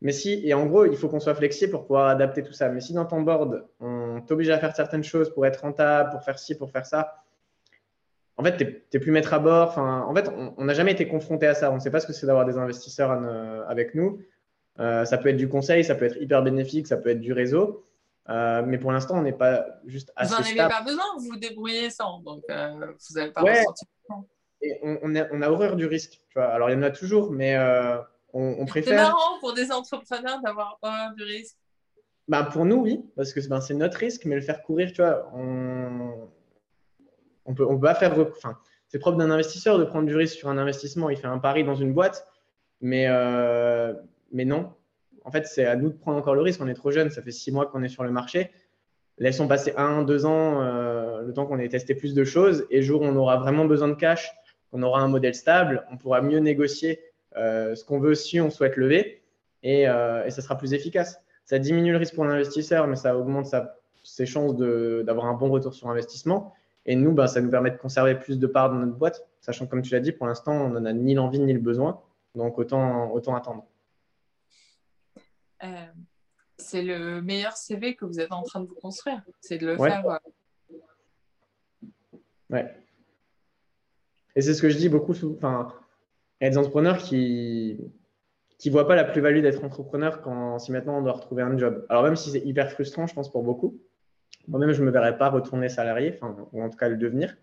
Mais si, et en gros, il faut qu'on soit flexible pour pouvoir adapter tout ça. Mais si dans ton board, on t'oblige à faire certaines choses pour être rentable, pour faire ci, pour faire ça, en fait, tu n'es plus maître à bord. Enfin, en fait, on n'a jamais été confronté à ça. On ne sait pas ce que c'est d'avoir des investisseurs avec nous. Euh, ça peut être du conseil, ça peut être hyper bénéfique, ça peut être du réseau. Euh, mais pour l'instant, on n'est pas juste assez Vous n'en avez pas besoin, vous vous débrouillez sans. Donc, euh, vous n'avez pas ouais. Et on, on, a, on, a, horreur du risque. Tu vois. Alors, il y en a toujours, mais on, on, préfère. C'est marrant pour des entrepreneurs d'avoir horreur du risque. Ben, pour nous, oui, parce que ben, c'est notre risque, mais le faire courir, tu vois, on, on peut, on faire. Enfin, c'est propre d'un investisseur de prendre du risque sur un investissement. Il fait un pari dans une boîte, mais, euh, mais non. En fait, c'est à nous de prendre encore le risque. On est trop jeune, ça fait six mois qu'on est sur le marché. Laissons passer un, deux ans, euh, le temps qu'on ait testé plus de choses. Et jour où on aura vraiment besoin de cash, qu'on aura un modèle stable, on pourra mieux négocier euh, ce qu'on veut si on souhaite lever et, et ça sera plus efficace. Ça diminue le risque pour l'investisseur, mais ça augmente sa, ses chances d'avoir un bon retour sur investissement. Et nous, ben, ça nous permet de conserver plus de parts dans notre boîte, sachant que, comme tu l'as dit, pour l'instant, on n'en a ni l'envie ni le besoin. Donc, autant, autant attendre. Euh, c'est le meilleur CV que vous êtes en train de vous construire. C'est de le faire. Euh, ouais. Et c'est ce que je dis beaucoup. Enfin, il y a des entrepreneurs qui qui voient pas la plus-value d'être entrepreneur quand si maintenant on doit retrouver un job. Alors même si c'est hyper frustrant, je pense pour beaucoup. Moi-même, je ne me verrais pas retourner salarié, ou en tout cas le devenir.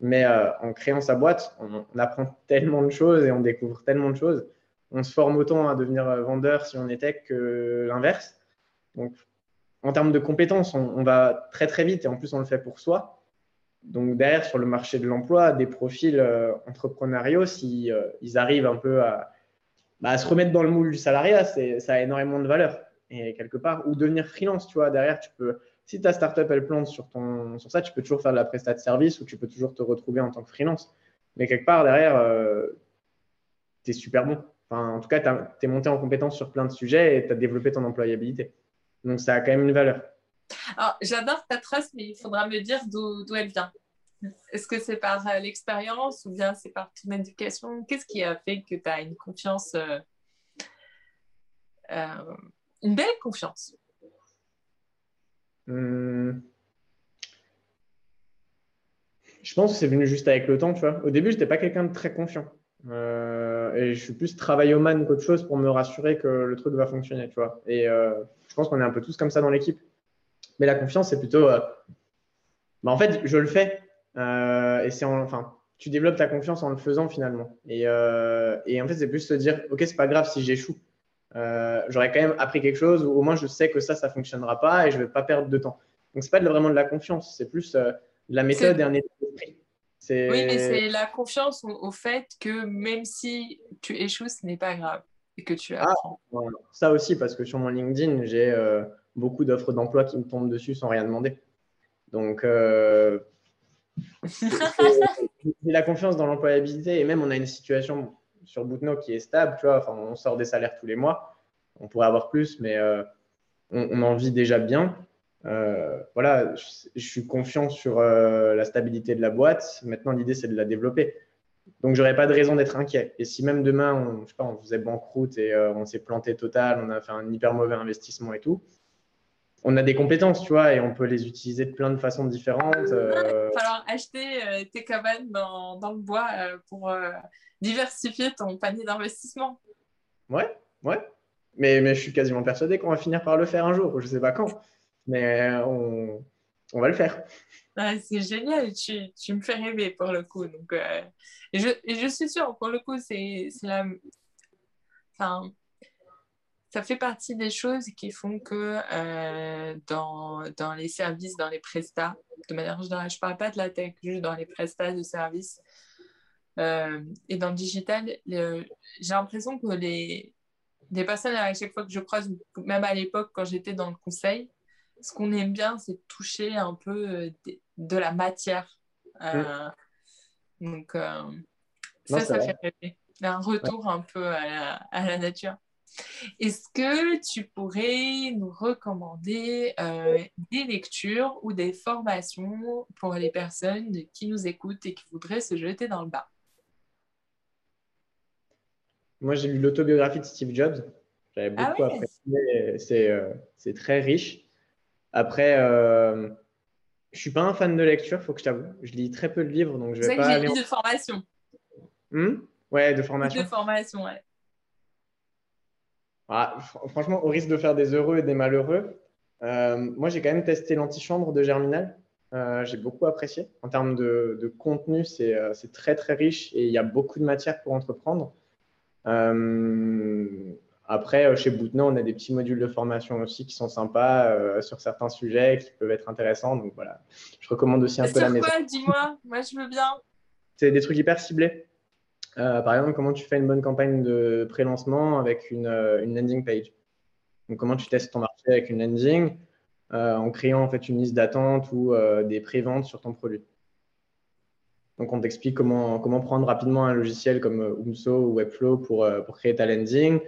Mais euh, en créant sa boîte, on, apprend tellement de choses et on découvre tellement de choses. On se forme autant à devenir euh, vendeur si on était que l'inverse. Donc, en termes de compétences, on, va très très vite et en plus on le fait pour soi. Donc derrière, sur le marché de l'emploi, des profils euh, entrepreneuriaux, s'ils ils arrivent un peu à, bah, se remettre dans le moule du salariat, ça a énormément de valeur. Et quelque part, ou devenir freelance, tu vois, derrière, tu peux si ta startup elle plante sur, ton, sur ça, tu peux toujours faire de la prestat de service ou tu peux toujours te retrouver en tant que freelance. Mais quelque part derrière, euh, tu es super bon. Enfin, en tout cas, tu es monté en compétence sur plein de sujets et tu as développé ton employabilité. Donc, ça a quand même une valeur. Alors, j'adore ta trace, mais il faudra me dire d'où elle vient. Est-ce que c'est par euh, l'expérience ou bien c'est par ton éducation? Qu'est-ce qui a fait que tu as une confiance, euh, une belle confiance? Hmm. Je pense que c'est venu juste avec le temps, tu vois. Au début, je n'étais pas quelqu'un de très confiant. Euh, et je suis plus travailloman qu'autre chose pour me rassurer que le truc va fonctionner, tu vois. Et euh, je pense qu'on est un peu tous comme ça dans l'équipe. Mais la confiance, c'est plutôt. Euh, bah, en fait, je le fais. Et c'est enfin, tu développes ta confiance en le faisant finalement. Et, et en fait, c'est plus se dire, OK, c'est pas grave si j'échoue. Euh, j'aurais quand même appris quelque chose, ou au moins je sais que ça, ça ne fonctionnera pas et je vais pas perdre de temps. Donc, ce n'est pas vraiment de la confiance, c'est plus euh, de la méthode et un état d'esprit. Oui, mais c'est la confiance au, fait que même si tu échoues, ce n'est pas grave et que tu ah, apprends. ça aussi, parce que sur mon LinkedIn, j'ai euh, beaucoup d'offres d'emploi qui me tombent dessus sans rien demander. Donc, j'ai la confiance dans l'employabilité et même on a une situation sur Bootno qui est stable, tu vois. Enfin, on sort des salaires tous les mois. On pourrait avoir plus, mais euh, on, en vit déjà bien. Euh, voilà, je, suis confiant sur euh, la stabilité de la boîte. Maintenant, l'idée, c'est de la développer. Donc, j'aurais pas de raison d'être inquiet. Et si même demain, on, je sais pas, on faisait banqueroute et on s'est planté total, on a fait un hyper mauvais investissement et tout, on a des compétences, tu vois, et on peut les utiliser de plein de façons différentes. Il va falloir acheter tes cabanes dans, dans le bois pour diversifier ton panier d'investissement. Ouais, ouais. Mais, mais je suis quasiment persuadé qu'on va finir par le faire un jour. Je ne sais pas quand, mais on, on va le faire. c'est génial, tu, tu, me fais rêver pour le coup. Donc, euh, je, je, suis sûre, pour le coup, c'est la. Enfin, ça fait partie des choses qui font que euh, dans, dans, les services, dans les prestats, de manière générale, je ne parle pas de la tech, juste dans les prestats de services, euh, et dans le digital, j'ai l'impression que les, les personnes à chaque fois que je croise, même à l'époque quand j'étais dans le conseil, ce qu'on aime bien, c'est toucher un peu euh, de, la matière. Euh, donc, ça, ça fait rêver. Un retour un peu à la, à la nature. Est-ce que tu pourrais nous recommander des lectures ou des formations pour les personnes qui nous écoutent et qui voudraient se jeter dans le bas moi, j'ai lu l'autobiographie de Steve Jobs. J'avais ah beaucoup apprécié. Euh, c'est très riche. Après, euh, Je suis pas un fan de lecture, faut que je t'avoue. Je lis très peu de livres, donc je vais C'est pas. que j'ai en- lu de formation? Hmm? Ouais, de formation. De formation, ouais. Ah, fr- franchement, au risque de faire des heureux et des malheureux, euh, moi j'ai quand même testé l'antichambre de Germinal. Euh, j'ai beaucoup apprécié. En termes de, de contenu, c'est euh, c'est très très riche et il y a beaucoup de matière pour entreprendre. Après, chez Boutno, on a des petits modules de formation aussi qui sont sympas sur certains sujets qui peuvent être intéressants. Donc voilà, je recommande aussi un peu la maison. quoi Dis-moi? Moi, je veux bien. C'est des trucs hyper ciblés. Euh, par exemple, comment tu fais une bonne campagne de pré-lancement avec une, euh, landing page? Comment tu testes ton marché avec une landing euh, en créant en fait une liste d'attente ou des pré-ventes sur ton produit? Donc, on t'explique comment, prendre rapidement un logiciel comme Umso ou Webflow pour, créer ta landing,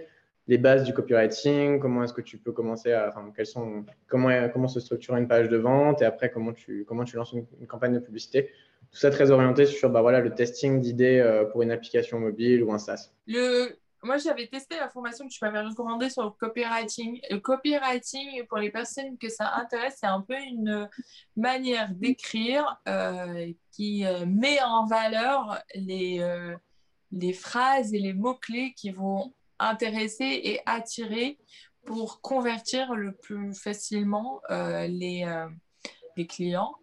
les bases du copywriting, comment est-ce que tu peux commencer à, sont, comment, comment se structure une page de vente et après comment tu, lances une campagne de publicité. Tout ça très orienté sur bah, voilà, le testing d'idées euh, pour une application mobile ou un SaaS. Le... Moi, j'avais testé la formation que tu m'avais recommandée sur le copywriting. Le copywriting, pour les personnes que ça intéresse, c'est un peu une manière d'écrire euh, qui euh, met en valeur les, les phrases et les mots-clés qui vont intéresser et attirer pour convertir le plus facilement les, les clients,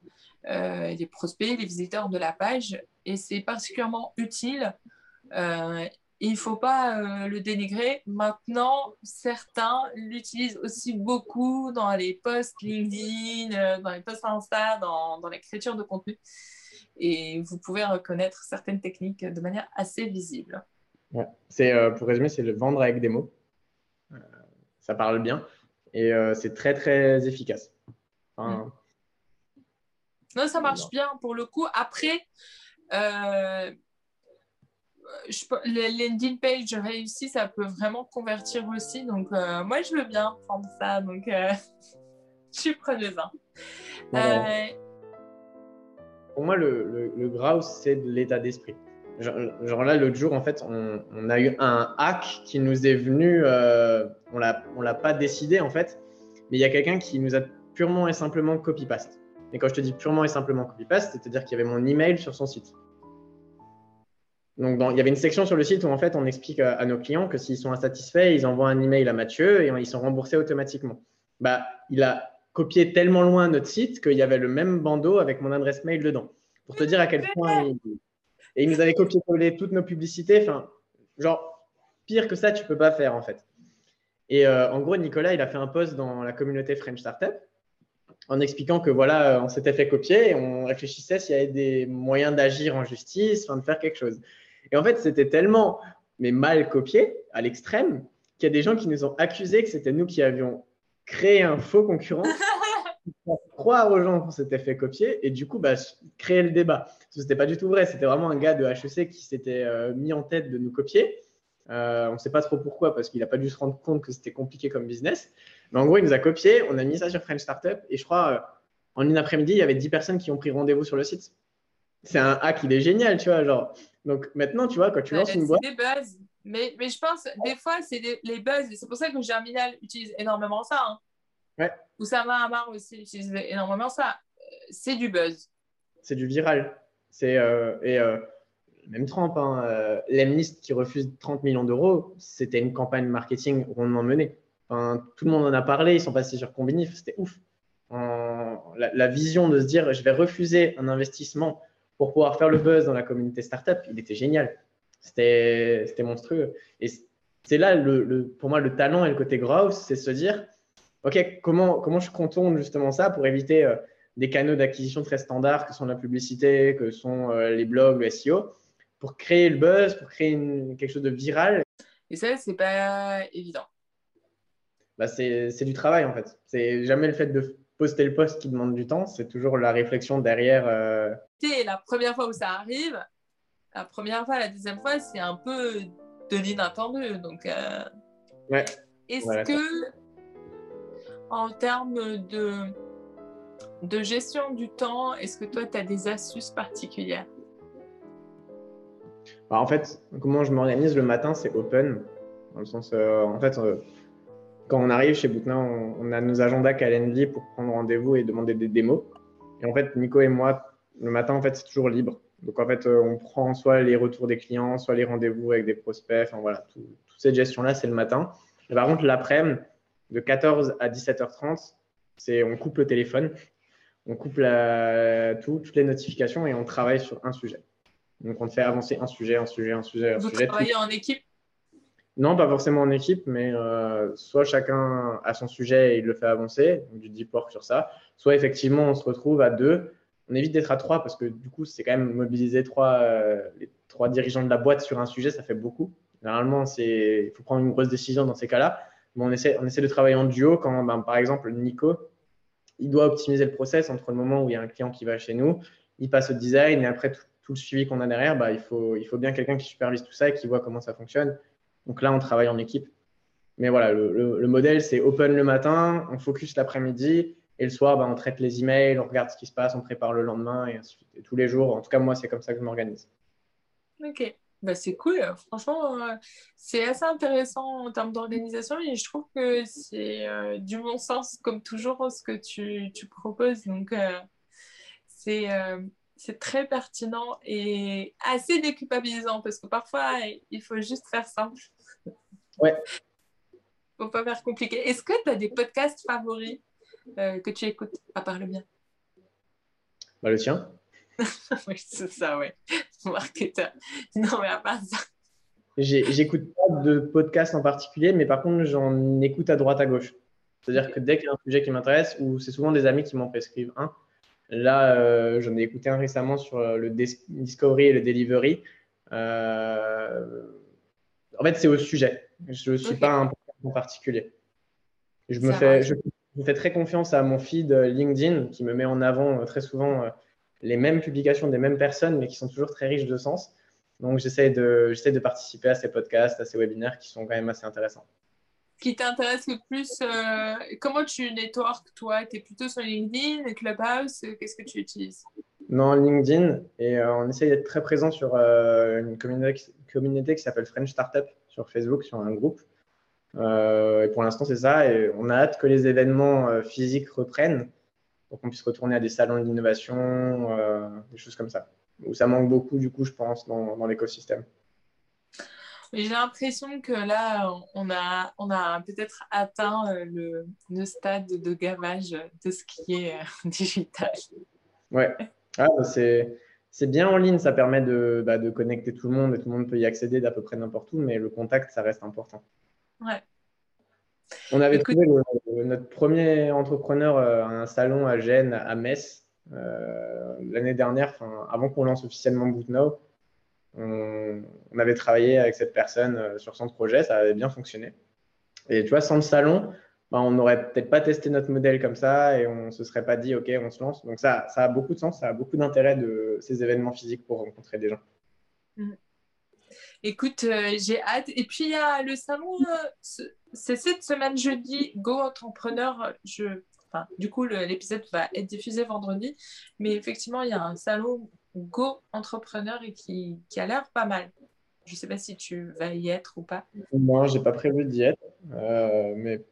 euh, les prospects, les visiteurs de la page. Et c'est particulièrement utile. Euh, il ne faut pas euh, le dénigrer. Maintenant, certains l'utilisent aussi beaucoup dans les posts LinkedIn, dans les posts Insta, dans, dans l'écriture de contenu. Et vous pouvez reconnaître certaines techniques de manière assez visible. Ouais. C'est, pour résumer, c'est le vendre avec des mots. Ça parle bien et c'est très, très efficace. Enfin, Mm. Non, ça marche bien pour le coup. Après, euh, je, les landing page réussi, ça peut vraiment convertir aussi. Donc, euh, moi, je veux bien prendre ça. Donc, euh, je suis preneuse. Hein. Euh, pour moi, le, le, le grouse, c'est de l'état d'esprit. Genre, genre, là, l'autre jour, en fait, on, on, a eu un hack qui nous est venu. On ne l'a pas décidé, en fait, mais il y a quelqu'un qui nous a purement et simplement copy-paste. Et quand je te dis purement et simplement copy-paste, c'est-à-dire qu'il y avait mon email sur son site. Donc, il y avait une section sur le site où en fait on explique à, à nos clients que s'ils sont insatisfaits, ils envoient un email à Mathieu et ils sont remboursés automatiquement. Bah, il a copié tellement loin notre site qu'il y avait le même bandeau avec mon adresse mail dedans. Pour te dire à quel point il... Et il nous avait copié-collé toutes nos publicités. Enfin, genre, pire que ça, tu peux pas faire en fait. Et euh, en gros, Nicolas, il a fait un post dans la communauté French Startup en expliquant que voilà, on s'était fait copier et on réfléchissait s'il y avait des moyens d'agir en justice, enfin de faire quelque chose. Et en fait, c'était tellement mais mal copié à l'extrême qu'il y a des gens qui nous ont accusés que c'était nous qui avions créé un faux concurrent pour croire aux gens qu'on s'était fait copier et du coup bah, créer le débat. Ce n'était pas du tout vrai, c'était vraiment un gars de HEC qui s'était euh, mis en tête de nous copier. Euh, on ne sait pas trop pourquoi parce qu'il n'a pas dû se rendre compte que c'était compliqué comme business. Mais en gros, il nous a copié, on a mis ça sur French Startup et je crois euh, en une après-midi, il y avait 10 personnes qui ont pris rendez-vous sur le site. C'est un hack, il est génial, tu vois. Genre. Donc maintenant, tu vois, quand tu ouais, lances une boîte. C'est des buzz. Mais, mais je pense, des fois, c'est les buzz. C'est pour ça que Germinal utilise énormément ça. Hein. Ouais. Oussama Amar aussi utilise énormément ça. C'est du buzz. C'est du viral. C'est euh, et euh, même Trump, hein, euh, l'Emlist qui refuse 30 millions d'euros, c'était une campagne marketing rondement menée. Tout le monde en a parlé, ils sont passés sur Combini, c'était ouf. La, vision de se dire je vais refuser un investissement pour pouvoir faire le buzz dans la communauté startup, il était génial. C'était monstrueux. Et c'est là, pour moi, le talent et le côté grouse, c'est se dire OK, comment, je contourne justement ça pour éviter euh, des canaux d'acquisition très standards que sont la publicité, que sont euh, les blogs, le SEO, pour créer le buzz, pour créer quelque chose de viral. Et ça, c'est pas évident. Bah, c'est du travail en fait. C'est jamais le fait de poster le post qui demande du temps, c'est toujours la réflexion derrière. Euh... La première fois où ça arrive, la première fois, la deuxième fois, c'est un peu de l'inattendu. Donc, euh... ouais. est-ce voilà, que, en termes de, de gestion du temps, est-ce que toi, tu as des astuces particulières? Bah, En fait, comment je m'organise le matin, c'est open. Dans le sens, euh, en fait, euh, quand on arrive chez Boutna, on, on, a nos agendas Calendly pour prendre rendez-vous et demander des démos. Et en fait, Nico et moi, le matin, en fait, c'est toujours libre. Donc, en fait, on prend soit les retours des clients, soit les rendez-vous avec des prospects. Enfin, voilà, toute cette gestion-là, c'est le matin. Et par contre, l'après-midi, de 14 à 17h30, c'est on coupe le téléphone, on coupe la, tout, toutes les notifications et on travaille sur un sujet. Donc, on fait avancer un sujet, un sujet, un sujet. Un Vous sujet, travaillez en équipe? Non, pas forcément en équipe, mais euh, soit chacun a son sujet et il le fait avancer, donc du deep work sur ça, soit effectivement on se retrouve à deux. On évite d'être à trois parce que du coup, c'est quand même mobiliser trois, euh, les trois dirigeants de la boîte sur un sujet, ça fait beaucoup. Généralement, il faut prendre une grosse décision dans ces cas-là. Mais on essaie, on essaie de travailler en duo quand, ben, par exemple, Nico, il doit optimiser le process entre le moment où il y a un client qui va chez nous, il passe au design et après tout, le suivi qu'on a derrière, bah, il, faut, il faut bien quelqu'un qui supervise tout ça et qui voit comment ça fonctionne. Donc là, on travaille en équipe. Mais voilà, le, modèle, c'est open le matin, on focus l'après-midi et le soir, bah, on traite les emails, on regarde ce qui se passe, on prépare le lendemain et. Et tous les jours, en tout cas, moi, c'est comme ça que je m'organise. Ok. Bah, c'est cool. Franchement, euh, c'est assez intéressant en termes d'organisation et je trouve que c'est euh, du bon sens, comme toujours, ce que tu, tu proposes. Donc, euh, c'est c'est très pertinent et assez déculpabilisant parce que parfois, il faut juste faire simple. Ouais. faut pas faire compliqué. Est-ce que tu as des podcasts favoris que tu écoutes, à part le mien? Bah, Le tien. oui, c'est ça, oui. Marketeur. Non, mais à part ça. J'écoute pas de podcast en particulier, mais par contre, j'en écoute à droite à gauche. C'est-à-dire que dès qu'il y a un sujet qui m'intéresse, ou c'est souvent des amis qui m'en prescrivent un, là, euh, j'en ai écouté un récemment sur euh, le discovery et le delivery. Euh, en fait, c'est au sujet. Je ne suis pas un podcast en particulier. Je me, fais, je, je, fais très confiance à mon feed LinkedIn qui me met en avant très souvent les mêmes publications des mêmes personnes, mais qui sont toujours très riches de sens. Donc, j'essaie de, de participer à ces podcasts, à ces webinaires qui sont quand même assez intéressants. Ce qui t'intéresse le plus, euh, comment tu network toi? Tu es plutôt sur LinkedIn, Clubhouse Qu'est-ce que tu utilises? Non, LinkedIn. Et euh, on essaie d'être très présent sur euh, une communauté, communauté qui s'appelle French Startup sur Facebook, sur un groupe. et pour l'instant, c'est ça. Et on a hâte que les événements physiques reprennent pour qu'on puisse retourner à des salons d'innovation, euh, des choses comme ça. Où ça manque beaucoup, du coup, je pense, dans, dans l'écosystème. J'ai l'impression que là, on a, on a peut-être atteint euh, le, le, stade de gavage de ce qui est euh, digital. Ouais, ah, bah, c'est, c'est bien en ligne, ça permet de, bah, de connecter tout le monde et tout le monde peut y accéder d'à peu près n'importe où, mais le contact, ça reste important. Ouais. On avait trouvé notre premier entrepreneur à un salon à Gênes, à Metz, euh, l'année dernière, avant qu'on lance officiellement BootNow. On, on, avait travaillé avec cette personne euh, sur son projet, ça avait bien fonctionné. Et tu vois, sans le salon, bah, on n'aurait peut-être pas testé notre modèle comme ça et on ne se serait pas dit, OK, on se lance. Donc ça, ça a beaucoup de sens, ça a beaucoup d'intérêt de ces événements physiques pour rencontrer des gens. Mm. Écoute, euh, j'ai hâte. Et puis, il y a le salon, euh, c'est cette semaine jeudi, Go Entrepreneur. Je, enfin, du coup, l'épisode va être diffusé vendredi. Mais effectivement, il y a un salon Go Entrepreneur et qui, qui a l'air pas mal. Je ne sais pas si tu vas y être ou pas. Moi, je n'ai pas prévu d'y être. Euh, mais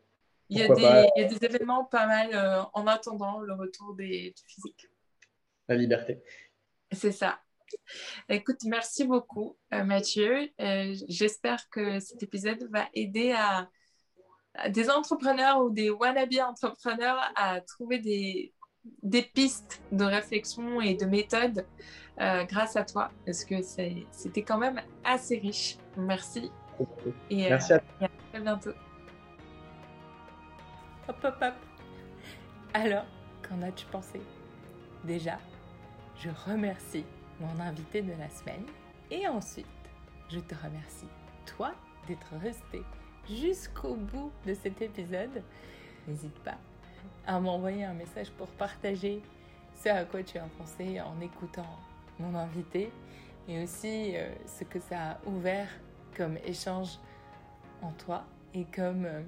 il y, a des, il y, a des, événements pas mal en attendant le retour des, du physique. La liberté. C'est ça. Écoute, merci beaucoup, euh, Mathieu. Euh, j'espère que cet épisode va aider à, des entrepreneurs ou des wannabe entrepreneurs à trouver des, des pistes de réflexion et de méthode euh, grâce à toi, parce que c'était quand même assez riche. Merci. Et, merci à, et à très bientôt. Hop, hop, hop. Alors, qu'en as-tu pensé? Déjà, je remercie mon invité de la semaine. Et ensuite, je te remercie, toi, d'être resté jusqu'au bout de cet épisode. N'hésite pas à m'envoyer un message pour partager ce à quoi tu as pensé en écoutant mon invité et aussi euh, ce que ça a ouvert comme échange en toi et comme euh,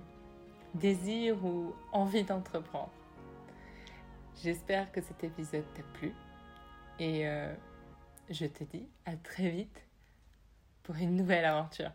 désir ou envie d'entreprendre. J'espère que cet épisode t'a plu et euh, je te dis à très vite pour une nouvelle aventure.